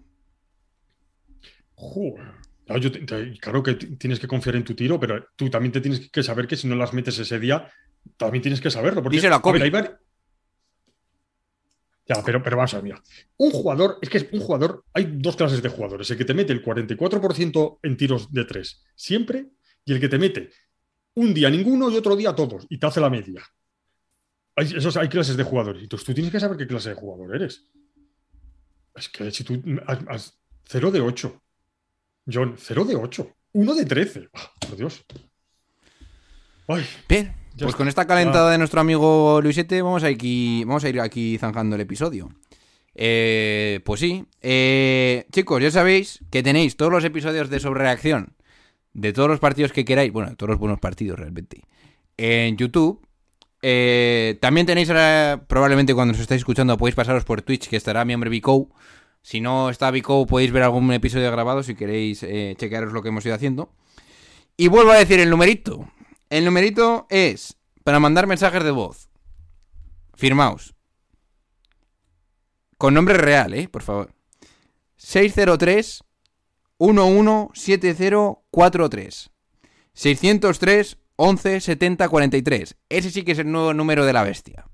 Joder. Yo te- te- claro que tienes que confiar en tu tiro, pero tú también te tienes que saber que si no las metes ese día, también tienes que saberlo. Porque, Díselo a Kobe. ver, Ya, pero, pero vamos a ver, mira. Un jugador, es que es un jugador, hay dos clases de jugadores, el que te mete el 44% en tiros de tres siempre y el que te mete un día ninguno y otro día todos y te hace la media. Hay, esos, hay clases de jugadores. Entonces tú tienes que saber qué clase de jugador eres. Es que si tú has, has 0 de 8. John, 0 de 8. 1 de 13. Ah, por Dios. Ay, Bien, pues está. con esta calentada de nuestro amigo Luisete vamos a, aquí, vamos a ir aquí zanjando el episodio. Eh, pues sí, Eh, chicos, ya sabéis que tenéis todos los episodios de sobrereacción de todos los partidos que queráis, bueno, de todos los buenos partidos realmente, en YouTube. Eh, también tenéis ahora, probablemente cuando os estáis escuchando, podéis pasaros por Twitch, que estará mi hombre Vico. Si no está Vico, podéis ver algún episodio grabado si queréis eh, chequearos lo que hemos ido haciendo. Y vuelvo a decir el numerito. El numerito es para mandar mensajes de voz. Firmaos. Con nombre real, ¿eh? Por favor. 603 117043. 603 11 70 43. Ese sí que es el nuevo número de la bestia.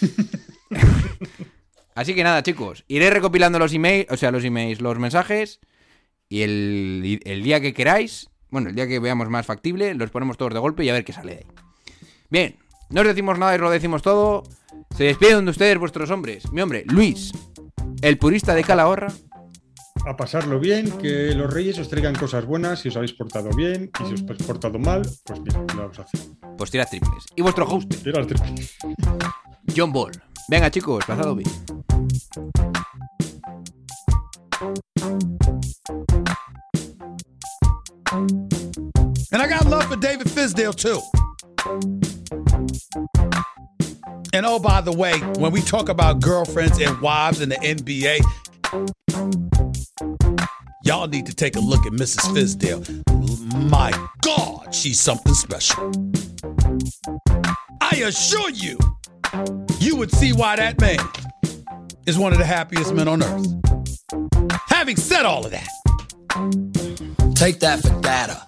Así que nada, chicos, iré recopilando los emails, o sea, los emails, los mensajes y el, el día que queráis, bueno, el día que veamos más factible, los ponemos todos de golpe y a ver qué sale de ahí. Bien, no os decimos nada y lo decimos todo. Se despiden de ustedes vuestros hombres. Mi hombre, Luis, el purista de Calahorra. A pasarlo bien, que los reyes os traigan cosas buenas si os habéis portado bien y si os habéis portado mal, pues mira, lo vamos a hacer. Pues tirad triples. Y vuestro host, Tira al triple. John Ball. Venga, chicos, pasado bien. And I got love for David Fisdale too. And oh, by the way, when we talk about girlfriends and wives in the NBA, y'all need to take a look at Mrs. Fisdale. My God, she's something special. I assure you, you would see why that man is one of the happiest men on earth. Having said all of that, take that for data.